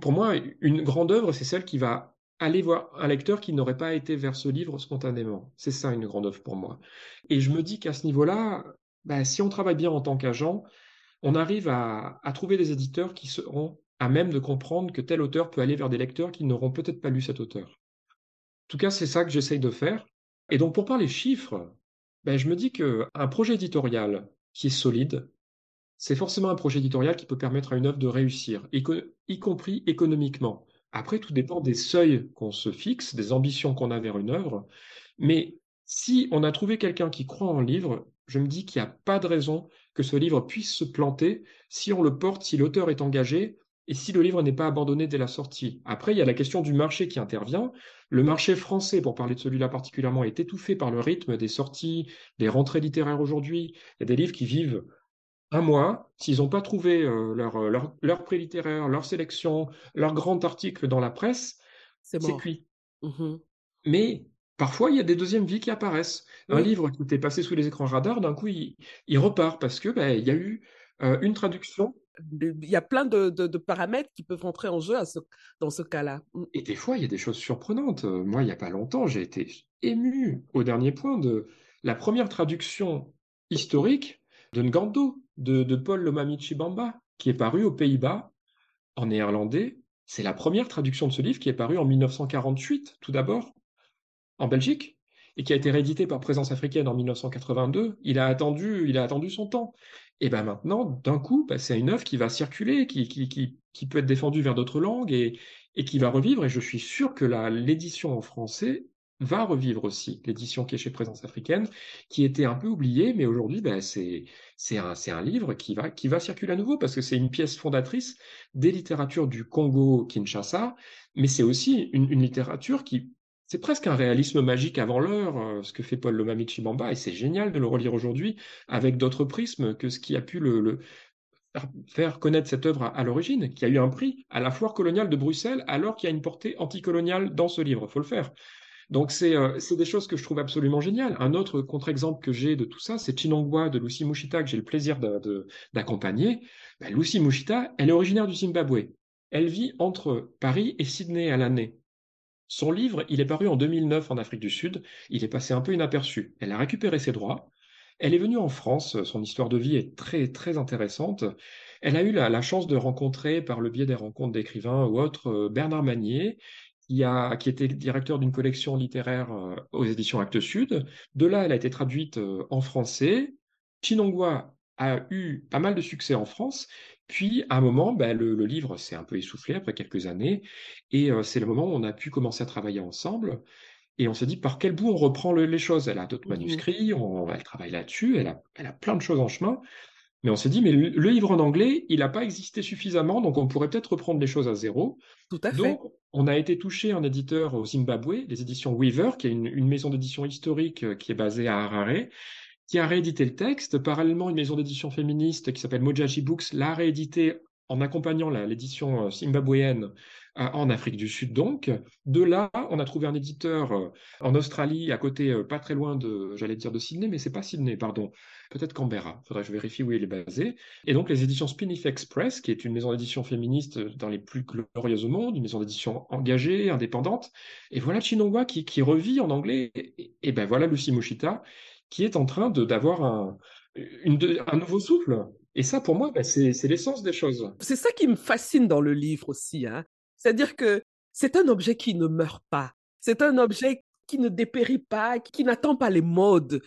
Pour moi, une grande œuvre, c'est celle qui va aller voir un lecteur qui n'aurait pas été vers ce livre spontanément. C'est ça une grande œuvre pour moi. Et je me dis qu'à ce niveau-là, bah, si on travaille bien en tant qu'agent, on arrive à, trouver des éditeurs qui seront à même de comprendre que tel auteur peut aller vers des lecteurs qui n'auront peut-être pas lu cet auteur. En tout cas, c'est ça que j'essaye de faire. Et donc, pour parler chiffres, ben, je me dis qu'un projet éditorial qui est solide, c'est forcément un projet éditorial qui peut permettre à une œuvre de réussir, y, compris économiquement. Après, tout dépend des seuils qu'on se fixe, des ambitions qu'on a vers une œuvre. Mais si on a trouvé quelqu'un qui croit en livre, je me dis qu'il n'y a pas de raison que ce livre puisse se planter si on le porte, si l'auteur est engagé et si le livre n'est pas abandonné dès la sortie. Après, il y a la question du marché qui intervient. Le marché français, pour parler de celui-là particulièrement, est étouffé par le rythme des sorties, des rentrées littéraires aujourd'hui. Il y a des livres qui vivent un mois, s'ils n'ont pas trouvé euh, leur, euh, leur, leur, prix littéraire, leur sélection, leur grand article dans la presse, c'est cuit. Mmh Mais parfois, il y a des deuxièmes vies qui apparaissent. Un livre qui était passé sous les écrans radars, d'un coup, il, il, repart parce que ben, il y a eu euh, une traduction. Il y a plein de, de, paramètres qui peuvent rentrer en jeu à ce, dans ce cas-là. Mmh. Et des fois, il y a des choses surprenantes. Moi, il n'y a pas longtemps, j'ai été ému au dernier point de la première traduction historique de Ngando, de, Paul Lomamichi Bamba, qui est paru aux Pays-Bas en néerlandais. C'est la première traduction de ce livre qui est paru en 1948, tout d'abord, en Belgique, et qui a été réédité par Présence africaine en 1982. Il a attendu, il a attendu son temps. Et ben maintenant, d'un coup, ben, c'est une œuvre qui va circuler, qui, peut être défendue vers d'autres langues et, et qui va revivre. Et je suis sûr que l'édition en français va revivre aussi l'édition qui est chez Présence africaine, qui était un peu oubliée, mais aujourd'hui, ben, c'est un, un livre qui va, qui va circuler à nouveau parce que c'est une pièce fondatrice des littératures du Congo-Kinshasa, mais c'est aussi une, littérature qui, c'est presque un réalisme magique avant l'heure, euh, ce que fait Paul Lomamichi Bamba, et c'est génial de le relire aujourd'hui avec d'autres prismes que ce qui a pu le, faire connaître cette œuvre à, l'origine, qui a eu un prix à la foire coloniale de Bruxelles, alors qu'il y a une portée anticoloniale dans ce livre. Faut le faire. Donc euh, c'est des choses que je trouve absolument géniales. Un autre contre-exemple que j'ai de tout ça, c'est Chinongwa de Lucy Mushita, que j'ai le plaisir d'accompagner. Ben, Lucy Mushita, elle est originaire du Zimbabwe. Elle vit entre Paris et Sydney à l'année. Son livre, il est paru en 2009 en Afrique du Sud. Il est passé un peu inaperçu. Elle a récupéré ses droits. Elle est venue en France, son histoire de vie est très, très intéressante. Elle a eu la, la chance de rencontrer, par le biais des rencontres d'écrivains ou autres, euh, Bernard Manier, qui, a, qui était directeur d'une collection littéraire euh, aux éditions Actes Sud. De là, elle a été traduite euh, en français. Chinongwa a eu pas mal de succès en France. Puis, à un moment, ben, le, le, livre s'est un peu essoufflé après quelques années. Et euh, c'est le moment où on a pu commencer à travailler ensemble. Et on s'est dit par quel bout on reprend le, les choses? Elle a d'autres mmh manuscrits, on, elle travaille là-dessus, elle a, elle a plein de choses en chemin. Mais on s'est dit, mais le, le, livre en anglais, il n'a pas existé suffisamment, donc on pourrait peut-être reprendre les choses à zéro. Tout à fait. Donc, on a été touché en éditeur au Zimbabwe, les éditions Weaver, qui est une, une maison d'édition historique euh, qui est basée à Harare, qui a réédité le texte. Parallèlement, une maison d'édition féministe qui s'appelle Mojaji Books l'a réédité en accompagnant l'édition euh, zimbabwéenne euh, en Afrique du Sud donc. De là, on a trouvé un éditeur euh, en Australie, à côté, pas très loin de, j'allais dire de Sydney, mais c'est pas Sydney, pardon, peut-être Canberra. Faudrait que je vérifie où il est basé. Et donc les éditions Spinif Express, qui est une maison d'édition féministe dans les plus glorieuses au monde, une maison d'édition engagée, indépendante. Et voilà Chinongwa qui, revit en anglais. Et, ben voilà Lucy Moshita qui est en train d'avoir un nouveau souffle. Et ça, pour moi, ben, c'est l'essence des choses. C'est ça qui me fascine dans le livre aussi. Hein. C'est-à-dire que c'est un objet qui ne meurt pas. C'est un objet qui ne dépérit pas, qui n'attend pas les modes.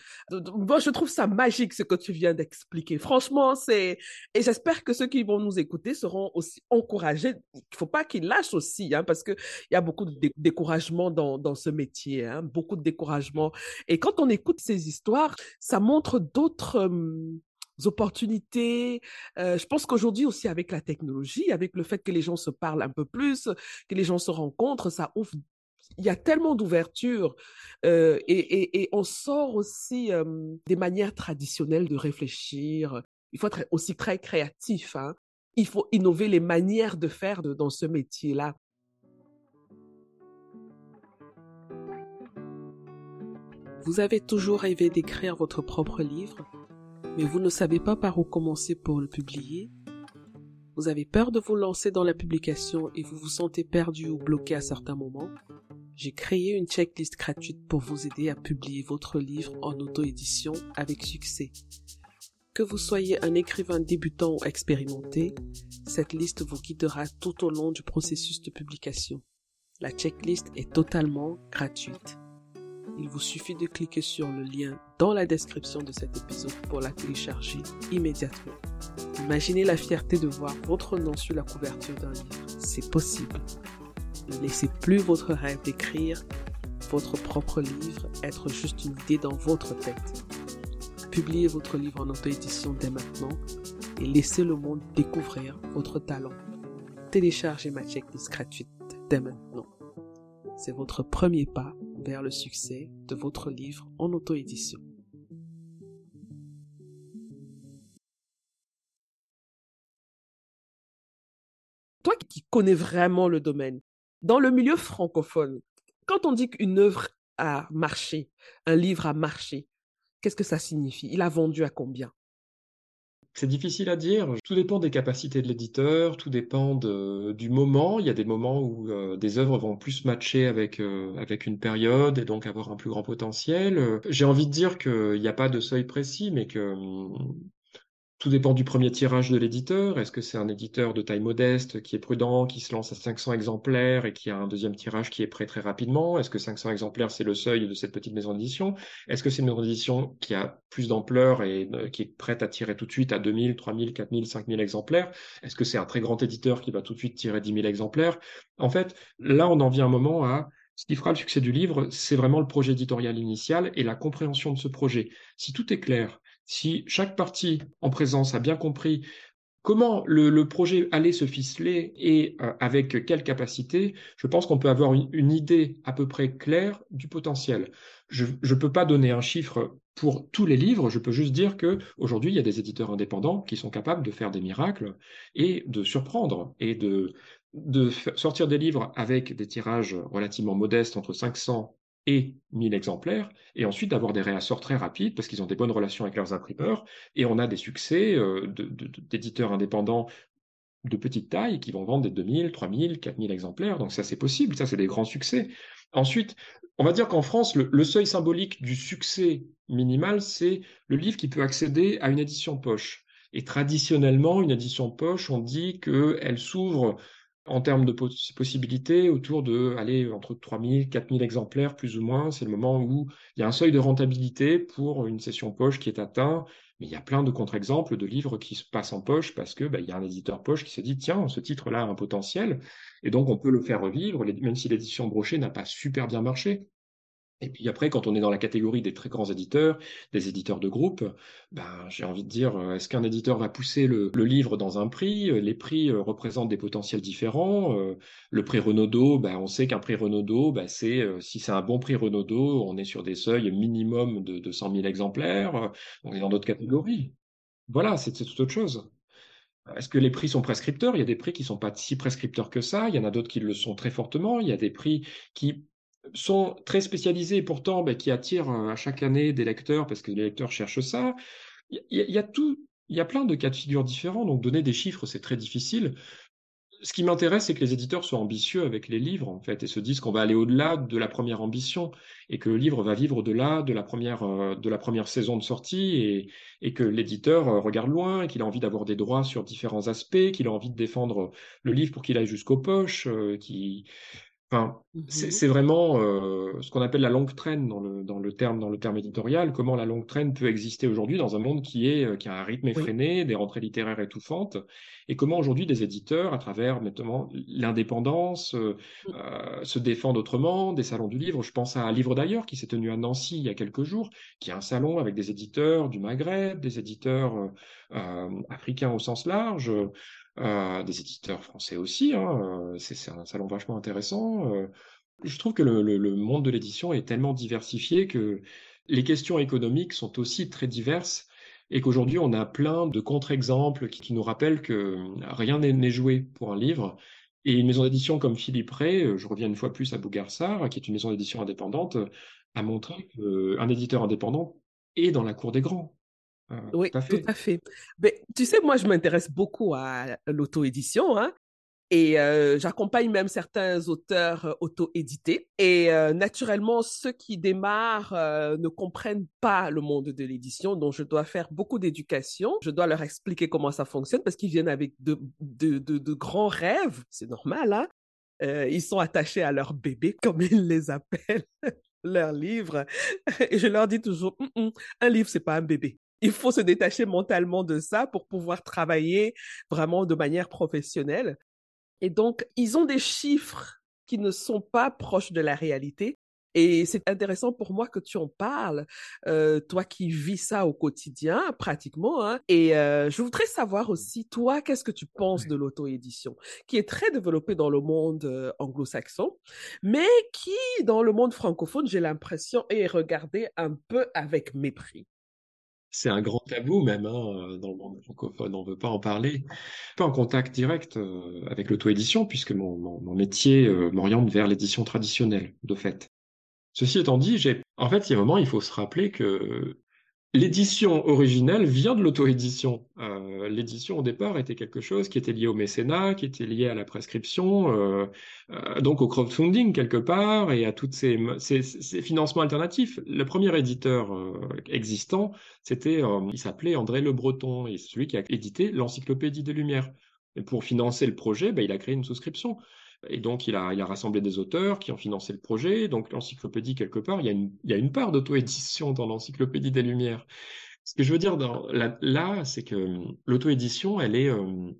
Moi, je trouve ça magique ce que tu viens d'expliquer. Franchement, c'est et j'espère que ceux qui vont nous écouter seront aussi encouragés. Il faut pas qu'ils lâchent aussi, hein, parce que il y a beaucoup de découragement dans dans ce métier, hein, beaucoup de découragement. Et quand on écoute ces histoires, ça montre d'autres hum, opportunités. Euh, je pense qu'aujourd'hui aussi avec la technologie, avec le fait que les gens se parlent un peu plus, que les gens se rencontrent, ça ouvre il y a tellement d'ouverture euh, et, on sort aussi des manières traditionnelles de réfléchir. Il faut être aussi très créatif. Hein. Il faut innover les manières de faire dans ce métier-là. Vous avez toujours rêvé d'écrire votre propre livre, mais vous ne savez pas par où commencer pour le publier. Vous avez peur de vous lancer dans la publication et vous vous sentez perdu ou bloqué à certains moments j'ai créé une checklist gratuite pour vous aider à publier votre livre en auto-édition avec succès. Que vous soyez un écrivain débutant ou expérimenté, cette liste vous guidera tout au long du processus de publication. La checklist est totalement gratuite. Il vous suffit de cliquer sur le lien dans la description de cet épisode pour la télécharger immédiatement. Imaginez la fierté de voir votre nom sur la couverture d'un livre. C'est possible. Ne laissez plus votre rêve d'écrire votre propre livre être juste une idée dans votre tête. Publiez votre livre en auto-édition dès maintenant et laissez le monde découvrir votre talent. Téléchargez ma checklist gratuite dès maintenant. C'est votre premier pas le succès de votre livre en auto-édition. Toi qui connais vraiment le domaine, dans le milieu francophone, quand on dit qu'une œuvre a marché, un livre a marché, qu'est-ce que ça signifie? Il a vendu à combien? C'est difficile à dire. Tout dépend des capacités de l'éditeur, tout dépend du moment. Il y a des moments où euh, des œuvres vont plus matcher avec, euh, avec une période et donc avoir un plus grand potentiel. J'ai envie de dire qu'il n'y a pas de seuil précis, mais que hum, tout dépend du premier tirage de l'éditeur. Est-ce que c'est un éditeur de taille modeste qui est prudent, qui se lance à 500 exemplaires et qui a un deuxième tirage qui est prêt très rapidement? Est-ce que 500 exemplaires, c'est le seuil de cette petite maison d'édition? Est-ce que c'est une maison d'édition qui a plus d'ampleur et euh, qui est prête à tirer tout de suite à 2000, 3000, 4000, 5000 exemplaires? Est-ce que c'est un très grand éditeur qui va tout de suite tirer 10 000 exemplaires? En fait, là, on en vient un moment à ce qui fera le succès du livre, c'est vraiment le projet éditorial initial et la compréhension de ce projet. Si tout est clair, si chaque partie en présence a bien compris comment le, projet allait se ficeler et euh, avec quelle capacité, je pense qu'on peut avoir une, idée à peu près claire du potentiel. Je ne peux pas donner un chiffre pour tous les livres, je peux juste dire que aujourd'hui il y a des éditeurs indépendants qui sont capables de faire des miracles et de surprendre et de, de sortir des livres avec des tirages relativement modestes entre 500 et 1000 exemplaires, et ensuite d'avoir des réassorts très rapides parce qu'ils ont des bonnes relations avec leurs imprimeurs, et on a des succès euh, d'éditeurs indépendants de petite taille qui vont vendre des 2000, 3000, 4000 exemplaires, donc ça c'est possible, ça c'est des grands succès. Ensuite, on va dire qu'en France, le, seuil symbolique du succès minimal, c'est le livre qui peut accéder à une édition poche. Et traditionnellement, une édition poche, on dit qu'elle s'ouvre en termes de possibilités autour de, aller entre 3000, 4000 exemplaires plus ou moins. C'est le moment où il y a un seuil de rentabilité pour une session poche qui est atteint. Mais il y a plein de contre-exemples de livres qui se passent en poche parce que bah, y a un éditeur poche qui se dit tiens ce titre-là a un potentiel et donc on peut le faire revivre même si l'édition brochée n'a pas super bien marché. Et puis après, quand on est dans la catégorie des très grands éditeurs, des éditeurs de groupe, ben, j'ai envie de dire, euh, est-ce qu'un éditeur va pousser le, livre dans un prix? Les prix euh, représentent des potentiels différents. Euh, le prix Renaudot, ben, on sait qu'un prix Renaudot, ben, c'est si c'est un bon prix Renaudot, on est sur des seuils minimum de, de 100 000 exemplaires. On est dans d'autres catégories. Voilà, c'est tout autre chose. Est-ce que les prix sont prescripteurs? Il y a des prix qui ne sont pas si prescripteurs que ça. Il y en a d'autres qui le sont très fortement. Il y a des prix qui sont très spécialisés et pourtant ben, qui attirent euh, à chaque année des lecteurs parce que les lecteurs cherchent ça. Il y, a tout, il y a plein de cas de figure différents, donc donner des chiffres, c'est très difficile. Ce qui m'intéresse, c'est que les éditeurs soient ambitieux avec les livres, en fait, et se disent qu'on va aller au-delà de la première ambition, et que le livre va vivre au-delà de la première, euh, de la première saison de sortie, et, et que l'éditeur euh, regarde loin, et qu'il a envie d'avoir des droits sur différents aspects, qu'il a envie de défendre le livre pour qu'il aille jusqu'aux poches, qui, Enfin, mmh c'est vraiment euh, ce qu'on appelle la longue traîne dans le, dans le terme dans le terme éditorial. Comment la longue traîne peut exister aujourd'hui dans un monde qui est euh, qui a un rythme effréné, des rentrées littéraires étouffantes, et comment aujourd'hui des éditeurs, à travers notamment l'indépendance, euh, mmh. se défendent autrement, des salons du livre. Je pense à un livre d'ailleurs qui s'est tenu à Nancy il y a quelques jours, qui est un salon avec des éditeurs du Maghreb, des éditeurs africains au sens large. Euh, des éditeurs français aussi. Hein, euh, c'est un salon vachement intéressant. Euh. je trouve que le, monde de l'édition est tellement diversifié que les questions économiques sont aussi très diverses et qu'aujourd'hui on a plein de contre-exemples qui, nous rappellent que rien n'est joué pour un livre. Et une maison d'édition comme Philippe Ray, je reviens une fois plus à Bougarsar, qui est une maison d'édition indépendante, a montré qu'un éditeur indépendant est dans la cour des grands. Ah, oui, tout à fait. Mais, tu sais, moi, je m'intéresse beaucoup à l'auto-édition. Hein, et euh, j'accompagne même certains auteurs euh, auto-édités. Et euh, naturellement, ceux qui démarrent ne comprennent pas le monde de l'édition, donc je dois faire beaucoup d'éducation. Je dois leur expliquer comment ça fonctionne parce qu'ils viennent avec de, de, de, de grands rêves. C'est normal, hein? ils sont attachés à leur bébé, comme ils les appellent, leur livre. Et je leur dis toujours, «Hum, hum, un livre, c'est pas un bébé il faut se détacher mentalement de ça pour pouvoir travailler vraiment de manière professionnelle. Et donc, ils ont des chiffres qui ne sont pas proches de la réalité. Et c'est intéressant pour moi que tu en parles, euh, toi qui vis ça au quotidien pratiquement. Hein. Et euh, je voudrais savoir aussi, toi, qu'est-ce que tu penses de l'auto-édition, qui est très développée dans le monde euh, anglo-saxon, mais qui, dans le monde francophone, j'ai l'impression, est regardée un peu avec mépris? C'est un grand tabou même hein, dans le monde francophone, on ne veut pas en parler. Pas en contact direct euh, avec l'auto-édition, puisque mon, métier euh, m'oriente vers l'édition traditionnelle, de fait. Ceci étant dit, j'ai... en fait, il y a un moment, il faut se rappeler que L'édition originelle vient de l'auto-édition. Euh, l'édition au départ était quelque chose qui était lié au mécénat, qui était lié à la prescription, euh, euh, donc au crowdfunding quelque part et à tous ces, ces, financements alternatifs. Le premier éditeur existant, c'était, il s'appelait André Le Breton et c'est celui qui a édité l'Encyclopédie des Lumières. Et pour financer le projet, ben, il a créé une souscription. Et donc, il a, il a rassemblé des auteurs qui ont financé le projet. Donc, l'encyclopédie, quelque part, il y a une, il y a une part d'auto-édition dans l'encyclopédie des Lumières. Ce que je veux dire là, c'est que hum, l'auto-édition, elle est, hum,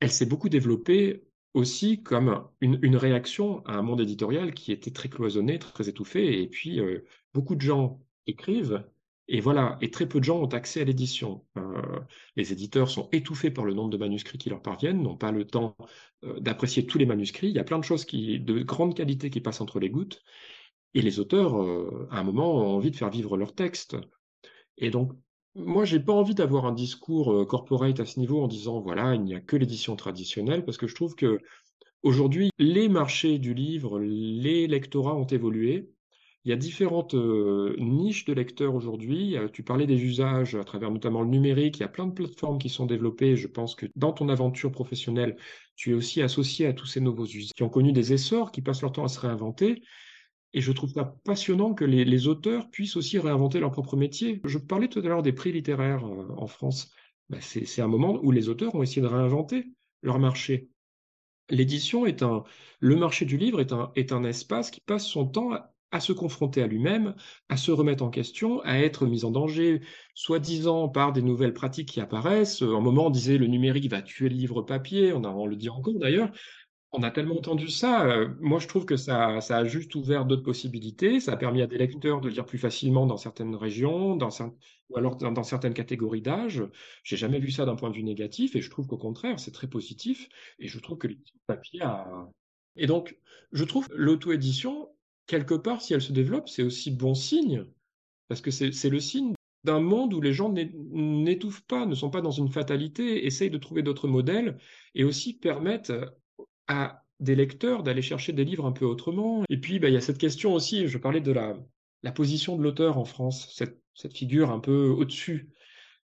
elle s'est beaucoup développée aussi comme une, une, réaction à un monde éditorial qui était très cloisonné, très étouffé. Et puis, euh, beaucoup de gens écrivent et voilà, et très peu de gens ont accès à l'édition. Euh, les éditeurs sont étouffés par le nombre de manuscrits qui leur parviennent, n'ont pas le temps euh, d'apprécier tous les manuscrits. Il y a plein de choses de grande qualité qui passent entre les gouttes. Et les auteurs, euh, à un moment, ont envie de faire vivre leur texte. Et donc, moi, j'ai pas envie d'avoir un discours corporate à ce niveau en disant, voilà, il n'y a que l'édition traditionnelle, parce que je trouve que aujourd'hui, les marchés du livre, les lectorats ont évolué. Il y a différentes euh, niches de lecteurs aujourd'hui. Tu parlais des usages à travers notamment le numérique. Il y a plein de plateformes qui sont développées. Je pense que dans ton aventure professionnelle, tu es aussi associé à tous ces nouveaux usages qui ont connu des essors, qui passent leur temps à se réinventer. Et je trouve ça passionnant que les, auteurs puissent aussi réinventer leur propre métier. Je parlais tout à l'heure des prix littéraires euh, en France. Ben, c'est un moment où les auteurs ont essayé de réinventer leur marché. L'édition est un, le marché du livre est un, est un espace qui passe son temps à, à se confronter à lui-même, à se remettre en question, à être mis en danger, soi-disant par des nouvelles pratiques qui apparaissent. Un moment, on disait le numérique va tuer le livre papier, on, a, on le dit encore d'ailleurs. On a tellement entendu ça. Euh, moi, je trouve que ça, ça a juste ouvert d'autres possibilités. Ça a permis à des lecteurs de lire plus facilement dans certaines régions, dans, ou alors dans, dans certaines catégories d'âge. J'ai jamais vu ça d'un point de vue négatif, et je trouve qu'au contraire, c'est très positif. Et je trouve que le papier a. Et donc, je trouve l'auto-édition, quelque part, si elle se développe, c'est aussi bon signe, parce que c'est le signe d'un monde où les gens n'étouffent pas, ne sont pas dans une fatalité, essayent de trouver d'autres modèles et aussi permettent à des lecteurs d'aller chercher des livres un peu autrement. Et puis, bah, il y a cette question aussi, je parlais de la, la position de l'auteur en France, cette, cette figure un peu au-dessus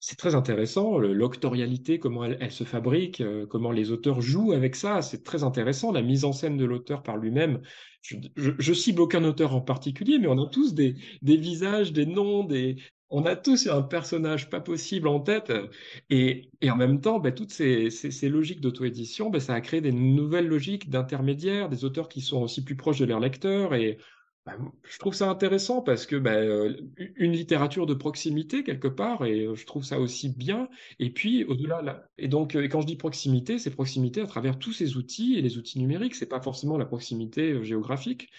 c'est très intéressant, l'octorialité, comment elle, se fabrique, euh, comment les auteurs jouent avec ça, c'est très intéressant, la mise en scène de l'auteur par lui-même. Je, je, cible aucun auteur en particulier, mais on a tous des, visages, des noms, des, on a tous un personnage pas possible en tête, et, en même temps, ben, toutes ces logiques d'auto-édition, ben, ça a créé des nouvelles logiques d'intermédiaires, des auteurs qui sont aussi plus proches de leurs lecteurs, et bah, je trouve ça intéressant parce que bah, une littérature de proximité quelque part et je trouve ça aussi bien. Et puis au-delà là et donc euh, quand je dis proximité c'est proximité à travers tous ces outils et les outils numériques. C'est pas forcément la proximité géographique.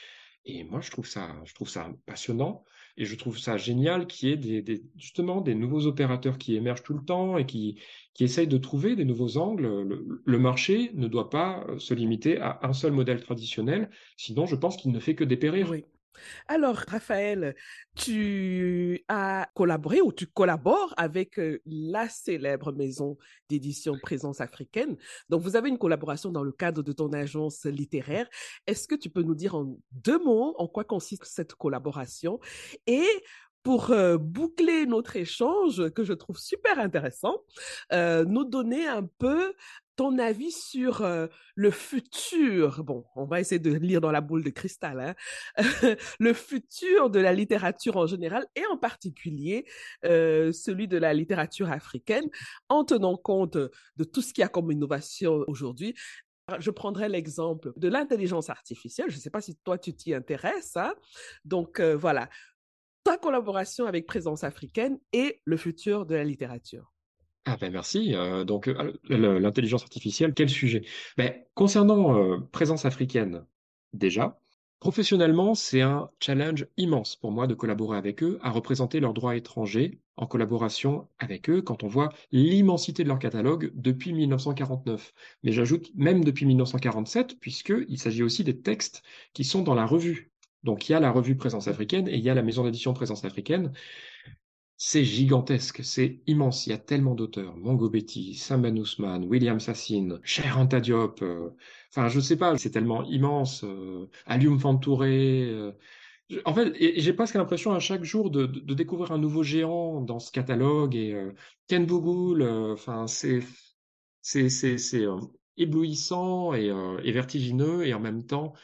Et moi je trouve ça je trouve ça passionnant et je trouve ça génial qu'il y ait justement des nouveaux opérateurs qui émergent tout le temps et qui qui essayent de trouver des nouveaux angles. Le, le marché ne doit pas se limiter à un seul modèle traditionnel. Sinon je pense qu'il ne fait que dépérir. Oui. Alors, Raphaël, tu as collaboré ou tu collabores avec la célèbre maison d'édition Présence africaine. Donc, vous avez une collaboration dans le cadre de ton agence littéraire. Est-ce que tu peux nous dire en deux mots en quoi consiste cette collaboration? Et pour euh, boucler notre échange, que je trouve super intéressant, euh, nous donner un peu ton avis sur euh, le futur, bon, on va essayer de lire dans la boule de cristal, hein, le futur de la littérature en général et en particulier euh, celui de la littérature africaine, en tenant compte de tout ce qu'il y a comme innovation aujourd'hui. Je prendrai l'exemple de l'intelligence artificielle. Je ne sais pas si toi tu t'y intéresses. Hein? Donc euh, voilà, ta collaboration avec Présence africaine et le futur de la littérature. Ah ben merci. Euh, donc euh, l'intelligence artificielle, quel sujet? Ben, Concernant euh, présence africaine, déjà, professionnellement, c'est un challenge immense pour moi de collaborer avec eux, à représenter leurs droits étrangers en collaboration avec eux quand on voit l'immensité de leur catalogue depuis 1949. Mais j'ajoute même depuis 1947, puisqu'il s'agit aussi des textes qui sont dans la revue. Donc il y a la revue Présence africaine et il y a la maison d'édition Présence africaine. C'est gigantesque, c'est immense. Il y a tellement d'auteurs. Mongo Betty, Samban Ousmane, William Sassine, Cher Diop. Euh, enfin, je sais pas, c'est tellement immense. Euh, Alium Fantouré. Euh, en fait, j'ai presque l'impression à chaque jour de, découvrir un nouveau géant dans ce catalogue. Et euh, Ken Bougoul, euh, enfin, c'est c'est c'est éblouissant et vertigineux et en même temps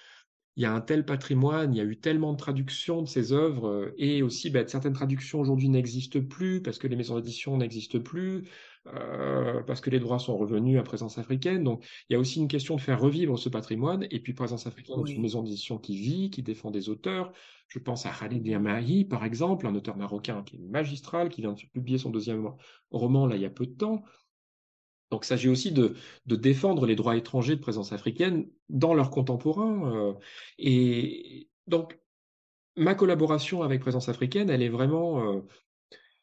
il y a un tel patrimoine, il y a eu tellement de traductions de ces œuvres, euh, et aussi bah, certaines traductions aujourd'hui n'existent plus parce que les maisons d'édition n'existent plus, euh, parce que les droits sont revenus à Présence africaine. Donc il y a aussi une question de faire revivre ce patrimoine, et puis Présence africaine oui. est une maison d'édition qui vit, qui défend des auteurs. Je pense à Khalid Diamahi, par exemple, un auteur marocain qui est magistral, qui vient de publier son deuxième roman là il y a peu de temps. Donc, il s'agit aussi de, défendre les droits étrangers de présence africaine dans leurs contemporains. Euh, et donc, ma collaboration avec Présence africaine, elle est vraiment. Euh,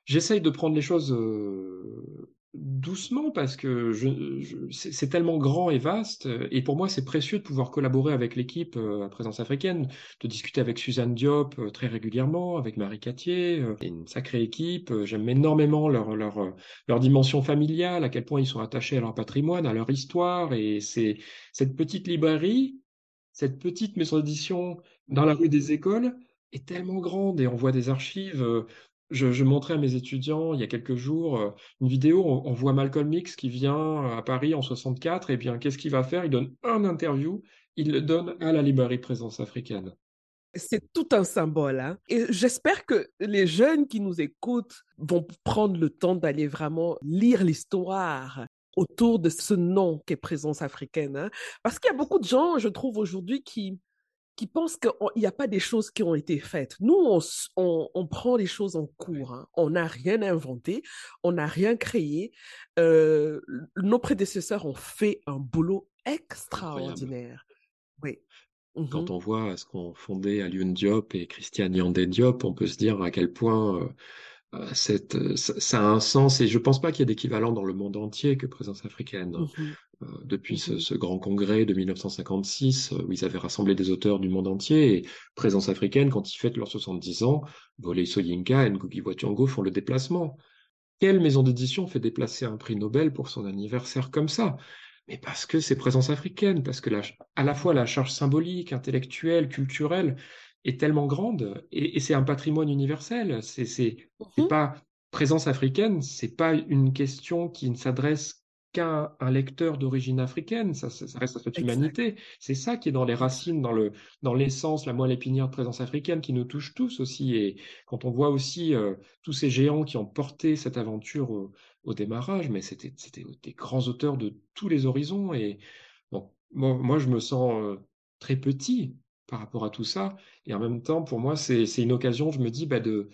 J'essaye de prendre les choses euh, doucement parce que c'est tellement grand et vaste et pour moi c'est précieux de pouvoir collaborer avec l'équipe euh, à présence africaine, de discuter avec Suzanne Diop euh, très régulièrement, avec Marie Catier, euh, une sacrée équipe. J'aime énormément leur, leur, leur dimension familiale, à quel point ils sont attachés à leur patrimoine, à leur histoire et c'est cette petite librairie, cette petite maison d'édition dans la rue des écoles est tellement grande et on voit des archives je, montrais à mes étudiants il y a quelques jours euh, une vidéo, on, on, voit Malcolm X qui vient à Paris en 64, et bien qu'est-ce qu'il va faire? Il donne un interview, il le donne à la librairie Présence africaine. C'est tout un symbole. Hein? Et j'espère que les jeunes qui nous écoutent vont prendre le temps d'aller vraiment lire l'histoire autour de ce nom qu'est présence africaine. Hein? Parce qu'il y a beaucoup de gens, je trouve, aujourd'hui qui, qui pensent qu'il n'y a pas des choses qui ont été faites. Nous, on, on, on prend les choses en cours. Hein. On n'a rien inventé, on n'a rien créé. Euh, nos prédécesseurs ont fait un boulot extraordinaire. Oui. Quand mmh on voit ce qu'ont fondé Alioune Diop et Christiane Yandé Diop, on peut se dire à quel point euh, cette, ça, a un sens. Et je ne pense pas qu'il y ait d'équivalent dans le monde entier que Présence africaine. Mmh euh, depuis ce, mmh ce, grand congrès de 1956, où ils avaient rassemblé des auteurs du monde entier, et Présence africaine, quand ils fêtent leurs 70 ans, Volé Soyinka et Ngugi Wa font le déplacement. Quelle maison d'édition fait déplacer un prix Nobel pour son anniversaire comme ça? Mais parce que c'est présence africaine, parce que la, à la fois la charge symbolique, intellectuelle, culturelle est tellement grande, et, c'est un patrimoine universel. C'est c'est mmh pas présence africaine, c'est pas une question qui ne s'adresse qu'un un lecteur d'origine africaine, ça, ça, reste cette humanité. C'est ça qui est dans les racines, dans le dans l'essence, la moelle épinière de présence africaine qui nous touche tous aussi. Et quand on voit aussi euh, tous ces géants qui ont porté cette aventure au, au démarrage, mais c'était c'était des grands auteurs de tous les horizons. Et bon, moi, moi je me sens euh, très petit par rapport à tout ça. Et en même temps, pour moi, c'est une occasion, je me dis, bah, de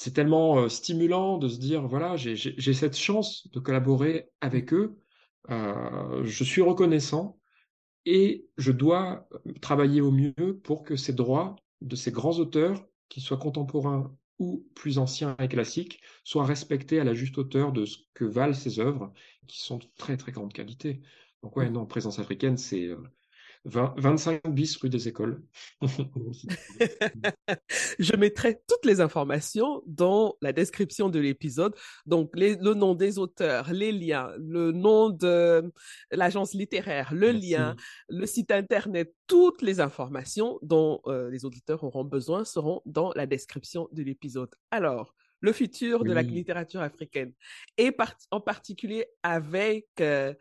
c'est tellement stimulant de se dire voilà, j'ai cette chance de collaborer avec eux. Euh, je suis reconnaissant et je dois travailler au mieux pour que ces droits de ces grands auteurs, qu'ils soient contemporains ou plus anciens et classiques, soient respectés à la juste hauteur de ce que valent ces œuvres, qui sont de très très grande qualité. Donc ouais, non, présence africaine, c'est 25 bis rue des Écoles. je mettrai toutes les informations dans la description de l'épisode. Donc, le nom des auteurs, les liens, le nom de l'agence littéraire, le lien, le site internet, toutes les informations dont euh, les auditeurs auront besoin seront dans la description de l'épisode. Alors, le futur de la littérature africaine et en particulier avec euh,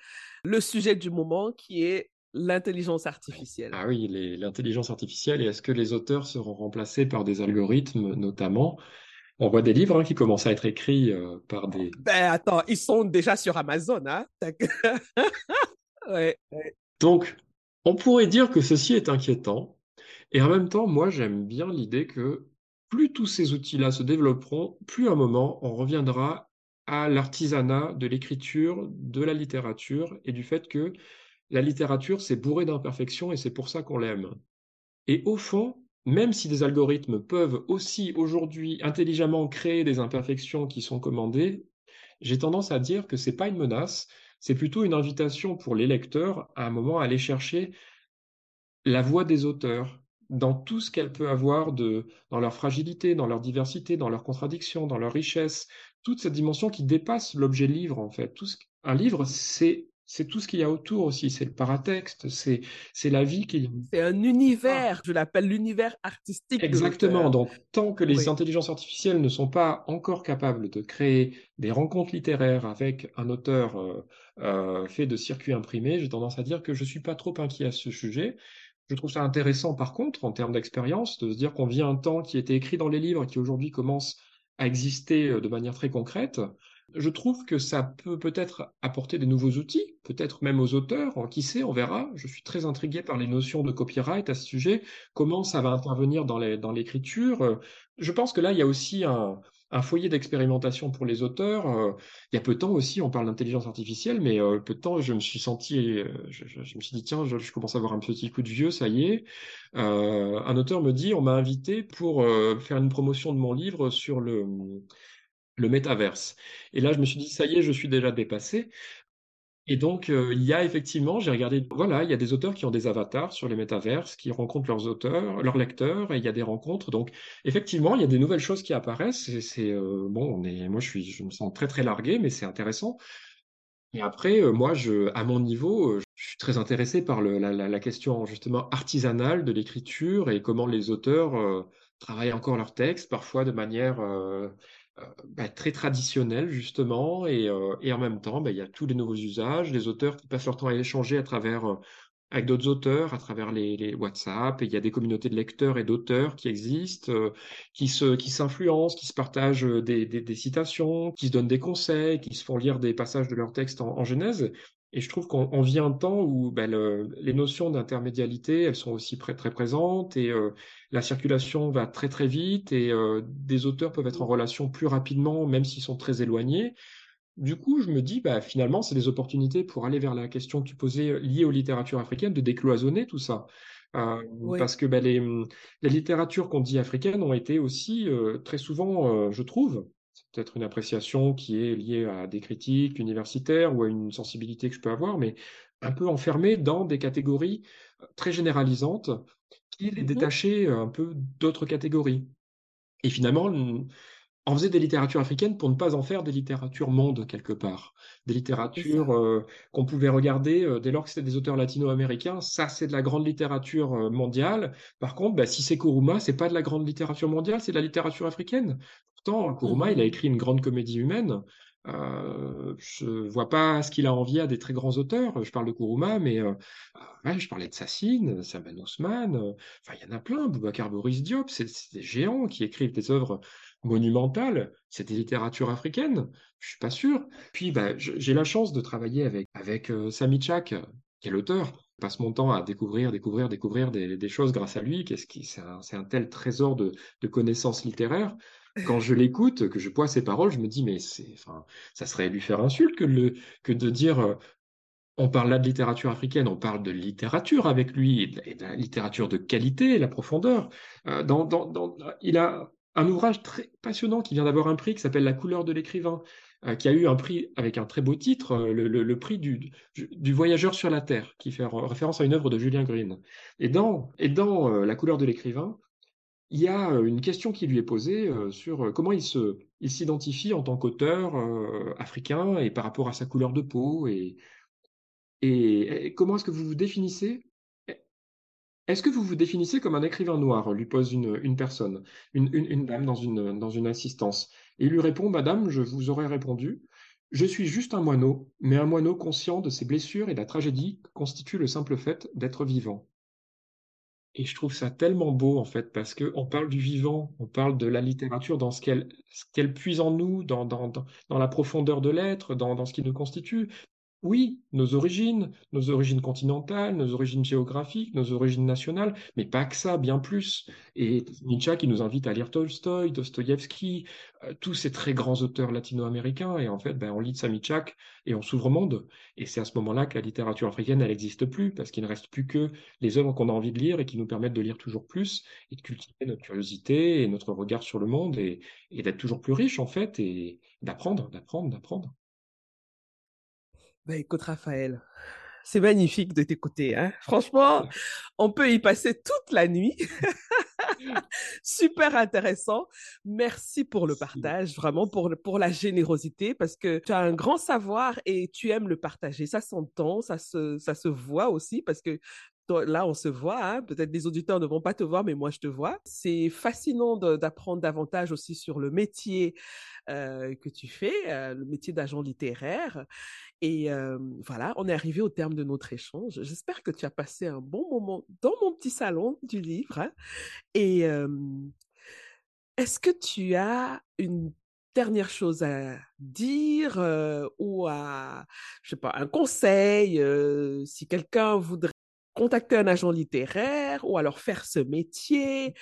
le sujet du moment qui est l'intelligence artificielle. Ah oui, l'intelligence artificielle, et est-ce que les auteurs seront remplacés par des algorithmes notamment? On voit des livres hein, qui commencent à être écrits euh, par des... Ben attends, ils sont déjà sur Amazon, hein ouais, Donc, on pourrait dire que ceci est inquiétant, et en même temps, moi j'aime bien l'idée que plus tous ces outils-là se développeront, plus à un moment on reviendra à l'artisanat de l'écriture, de la littérature, et du fait que la littérature, c'est bourré d'imperfections et c'est pour ça qu'on l'aime. Et au fond, même si des algorithmes peuvent aussi aujourd'hui intelligemment créer des imperfections qui sont commandées, j'ai tendance à dire que ce n'est pas une menace, c'est plutôt une invitation pour les lecteurs à un moment à aller chercher la voix des auteurs dans tout ce qu'elle peut avoir de, dans leur fragilité, dans leur diversité, dans leurs contradictions, dans leur richesse, toute cette dimension qui dépasse l'objet livre en fait. Tout un livre, c'est c'est tout ce qu'il y a autour aussi, c'est le paratexte, c'est c'est la vie qui. C'est un univers, je l'appelle l'univers artistique. Exactement. Donc tant que les intelligences artificielles ne sont pas encore capables de créer des rencontres littéraires avec un auteur euh, euh, fait de circuits imprimés, j'ai tendance à dire que je suis pas trop inquiet à ce sujet. Je trouve ça intéressant par contre en termes d'expérience de se dire qu'on vit un temps qui était écrit dans les livres et qui aujourd'hui commence à exister euh, de manière très concrète. Je trouve que ça peut peut-être apporter des nouveaux outils, peut-être même aux auteurs, qui sait, on verra. Je suis très intrigué par les notions de copyright à ce sujet, comment ça va intervenir dans l'écriture. Je pense que là, il y a aussi un, foyer d'expérimentation pour les auteurs. Il y a peu de temps aussi, on parle d'intelligence artificielle, mais euh, peu de temps, je me suis senti, euh, je, me suis dit, tiens, je, commence à avoir un petit coup de vieux, ça y est. Euh, un auteur me dit, on m'a invité pour faire une promotion de mon livre sur le le métaverse. Et là, je me suis dit, ça y est, je suis déjà dépassé. Et donc, euh, il y a effectivement, j'ai regardé, voilà, il y a des auteurs qui ont des avatars sur les métaverses, qui rencontrent leurs auteurs, leurs lecteurs, et il y a des rencontres. Donc, effectivement, il y a des nouvelles choses qui apparaissent. C'est euh, bon, on est, moi, je suis, je me sens très très largué, mais c'est intéressant. Et après, euh, moi, je, à mon niveau, je suis très intéressé par la, la, question justement artisanale de l'écriture et comment les auteurs travaillent encore leurs textes, parfois de manière bah, très traditionnel justement et, euh, et en même temps bah, il y a tous les nouveaux usages, les auteurs qui passent leur temps à échanger à travers euh, avec d'autres auteurs à travers les, WhatsApp. Et il y a des communautés de lecteurs et d'auteurs qui existent, euh, qui se, qui s'influencent, qui se partagent des, citations, qui se donnent des conseils, qui se font lire des passages de leurs textes en Genèse. Et je trouve qu'on vit un temps où ben, le, les notions d'intermédialité, elles sont aussi très, très présentes et euh, la circulation va très très vite et euh, des auteurs peuvent être en relation plus rapidement, même s'ils sont très éloignés. Du coup, je me dis, bah, finalement, c'est des opportunités pour aller vers la question que tu posais euh, liée aux littératures africaines, de décloisonner tout ça. Euh, Parce que bah, les, les littératures qu'on dit africaines ont été aussi euh, très souvent, euh, je trouve, c'est peut-être une appréciation qui est liée à des critiques universitaires ou à une sensibilité que je peux avoir, mais un peu enfermées dans des catégories euh, très généralisantes qui les mmh détachaient un peu d'autres catégories. Et finalement, on faisait des littératures africaines pour ne pas en faire des littératures mondes quelque part. Des littératures euh, qu'on pouvait regarder euh, dès lors que c'était des auteurs latino-américains. Ça, c'est de la grande littérature euh, mondiale. Par contre, bah, si c'est Kuruma, c'est pas de la grande littérature mondiale, c'est de la littérature africaine. Pourtant, Kuruma, il a mmh. écrit une grande comédie humaine. Euh, je vois pas ce qu'il a envie à des très grands auteurs. Je parle de Kuruma, mais euh, ouais, je parlais de Sassine, Saban Osman. Enfin, il y en a plein. Boubacar Boris Diop, c'est des géants qui écrivent des œuvres monumentale, c'était littérature africaine, je suis pas sûr. Puis bah, j'ai la chance de travailler avec, avec euh, Sami Chak, qui est l'auteur. Je passe mon temps à découvrir, découvrir, découvrir des, des choses grâce à lui. Qu'est-ce qui, c'est un, un, tel trésor de, de connaissances littéraires. Quand je l'écoute, que je bois ses paroles, je me dis mais c'est, enfin, ça serait lui faire insulte que, le, que de dire euh, on parle là de littérature africaine, on parle de littérature avec lui, et de, la littérature de qualité, la profondeur. Euh, dans, dans, il a un ouvrage très passionnant qui vient d'avoir un prix qui s'appelle La couleur de l'écrivain, euh, qui a eu un prix avec un très beau titre, le, prix du, du, voyageur sur la Terre, qui fait référence à une œuvre de Julien Green. Et dans, et dans La couleur de l'écrivain, il y a une question qui lui est posée sur comment il s'identifie en tant qu'auteur africain et par rapport à sa couleur de peau et, comment est-ce que vous vous définissez? Est-ce que vous vous définissez comme un écrivain noir? lui pose une, personne, une, dame dans une, dans une assistance. Et il lui répond, Madame, je vous aurais répondu, je suis juste un moineau, mais un moineau conscient de ses blessures et de la tragédie que constitue le simple fait d'être vivant. Et je trouve ça tellement beau, en fait, parce qu'on parle du vivant, on parle de la littérature dans ce qu'elle puise en nous, dans, la profondeur de l'être, dans ce qui nous constitue, oui, nos origines, nos origines continentales, nos origines géographiques, nos origines nationales, mais pas que ça, bien plus. Et Nietzsche qui nous invite à lire Tolstoï, Dostoïevski, euh, tous ces très grands auteurs latino-américains, et en fait, ben, on lit Samichak et on s'ouvre au monde. Et c'est à ce moment-là que la littérature africaine, elle n'existe plus, parce qu'il ne reste plus que les œuvres qu'on a envie de lire et qui nous permettent de lire toujours plus, et de cultiver notre curiosité et notre regard sur le monde, et, et d'être toujours plus riche, en fait, et d'apprendre, d'apprendre, d'apprendre. Bah écoute Raphaël, c'est magnifique de t'écouter. Hein Franchement, on peut y passer toute la nuit. Super intéressant. Merci pour le partage, vraiment pour, pour la générosité, parce que tu as un grand savoir et tu aimes le partager. Ça s'entend, ça se, ça se voit aussi, parce que là, on se voit. Hein. Peut-être les auditeurs ne vont pas te voir, mais moi, je te vois. C'est fascinant d'apprendre davantage aussi sur le métier euh, que tu fais, euh, le métier d'agent littéraire. Et euh, voilà, on est arrivé au terme de notre échange. J'espère que tu as passé un bon moment dans mon petit salon du livre. Hein. Et est-ce que tu as une dernière chose à dire ou à, je sais pas, un conseil si quelqu'un voudrait contacter un agent littéraire ou alors faire ce métier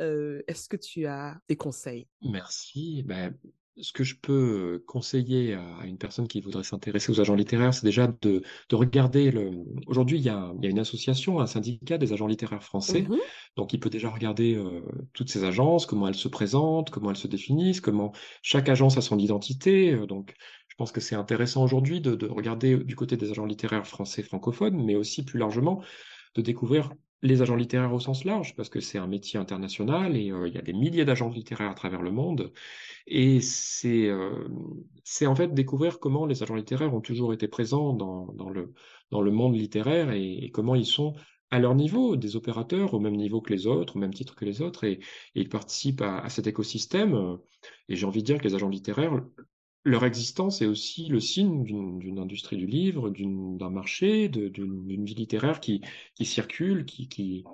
Est-ce que tu as des conseils? Merci. Ben, ce que je peux conseiller à une personne qui voudrait s'intéresser aux agents littéraires, c'est déjà de, de regarder le. Aujourd'hui, il, y a, il y a une association, un syndicat des agents littéraires français. Mmh Donc, il peut déjà regarder euh, toutes ces agences, comment elles se présentent, comment elles se définissent, comment chaque agence a son identité. Donc, je pense que c'est intéressant aujourd'hui de, de regarder du côté des agents littéraires français francophones, mais aussi plus largement de découvrir les agents littéraires au sens large, parce que c'est un métier international et euh, il y a des milliers d'agents littéraires à travers le monde. Et c'est euh, c'est en fait découvrir comment les agents littéraires ont toujours été présents dans, dans, le, dans le monde littéraire et, comment ils sont à leur niveau, des opérateurs au même niveau que les autres, au même titre que les autres, et, ils participent à, à cet écosystème. Et j'ai envie de dire que les agents littéraires, leur existence est aussi le signe d'une industrie du livre, d'un marché, d'une vie littéraire qui, qui circule, qui, qui,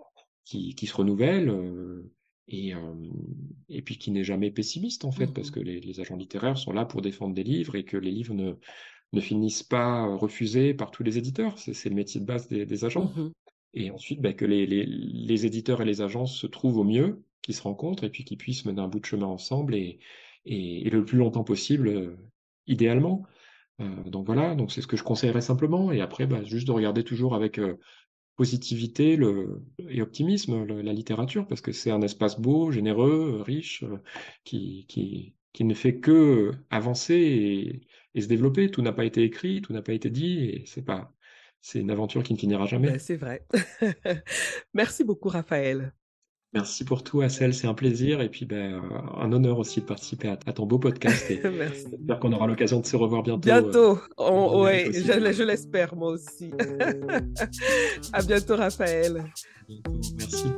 qui, qui se renouvelle, euh, et, euh, et puis qui n'est jamais pessimiste, en fait, parce mmh que les, les, agents littéraires sont là pour défendre des livres et que les livres ne, ne finissent pas refusés par tous les éditeurs. C'est le métier de base des, des agents. Mmh et ensuite, bah, que les, les, les, éditeurs et les agences se trouvent au mieux, qu'ils se rencontrent et puis qu'ils puissent mener un bout de chemin ensemble et, et, le plus longtemps possible, euh, idéalement. Euh, donc voilà, donc c'est ce que je conseillerais simplement. Et après, bah, juste de regarder toujours avec euh, positivité le, et optimisme la littérature, parce que c'est un espace beau, généreux, riche, qui, qui, qui ne fait que avancer et, se développer. Tout n'a pas été écrit, tout n'a pas été dit, et c'est pas, c'est une aventure qui ne finira jamais. Ben, c'est vrai. Merci beaucoup, Raphaël. Merci pour tout, Assel. C'est un plaisir et puis ben, un honneur aussi de participer à, ton beau podcast. Merci. J'espère qu'on aura l'occasion de se revoir bientôt. Bientôt. Euh, oui, je, l'espère, moi aussi. à bientôt, Raphaël. Merci.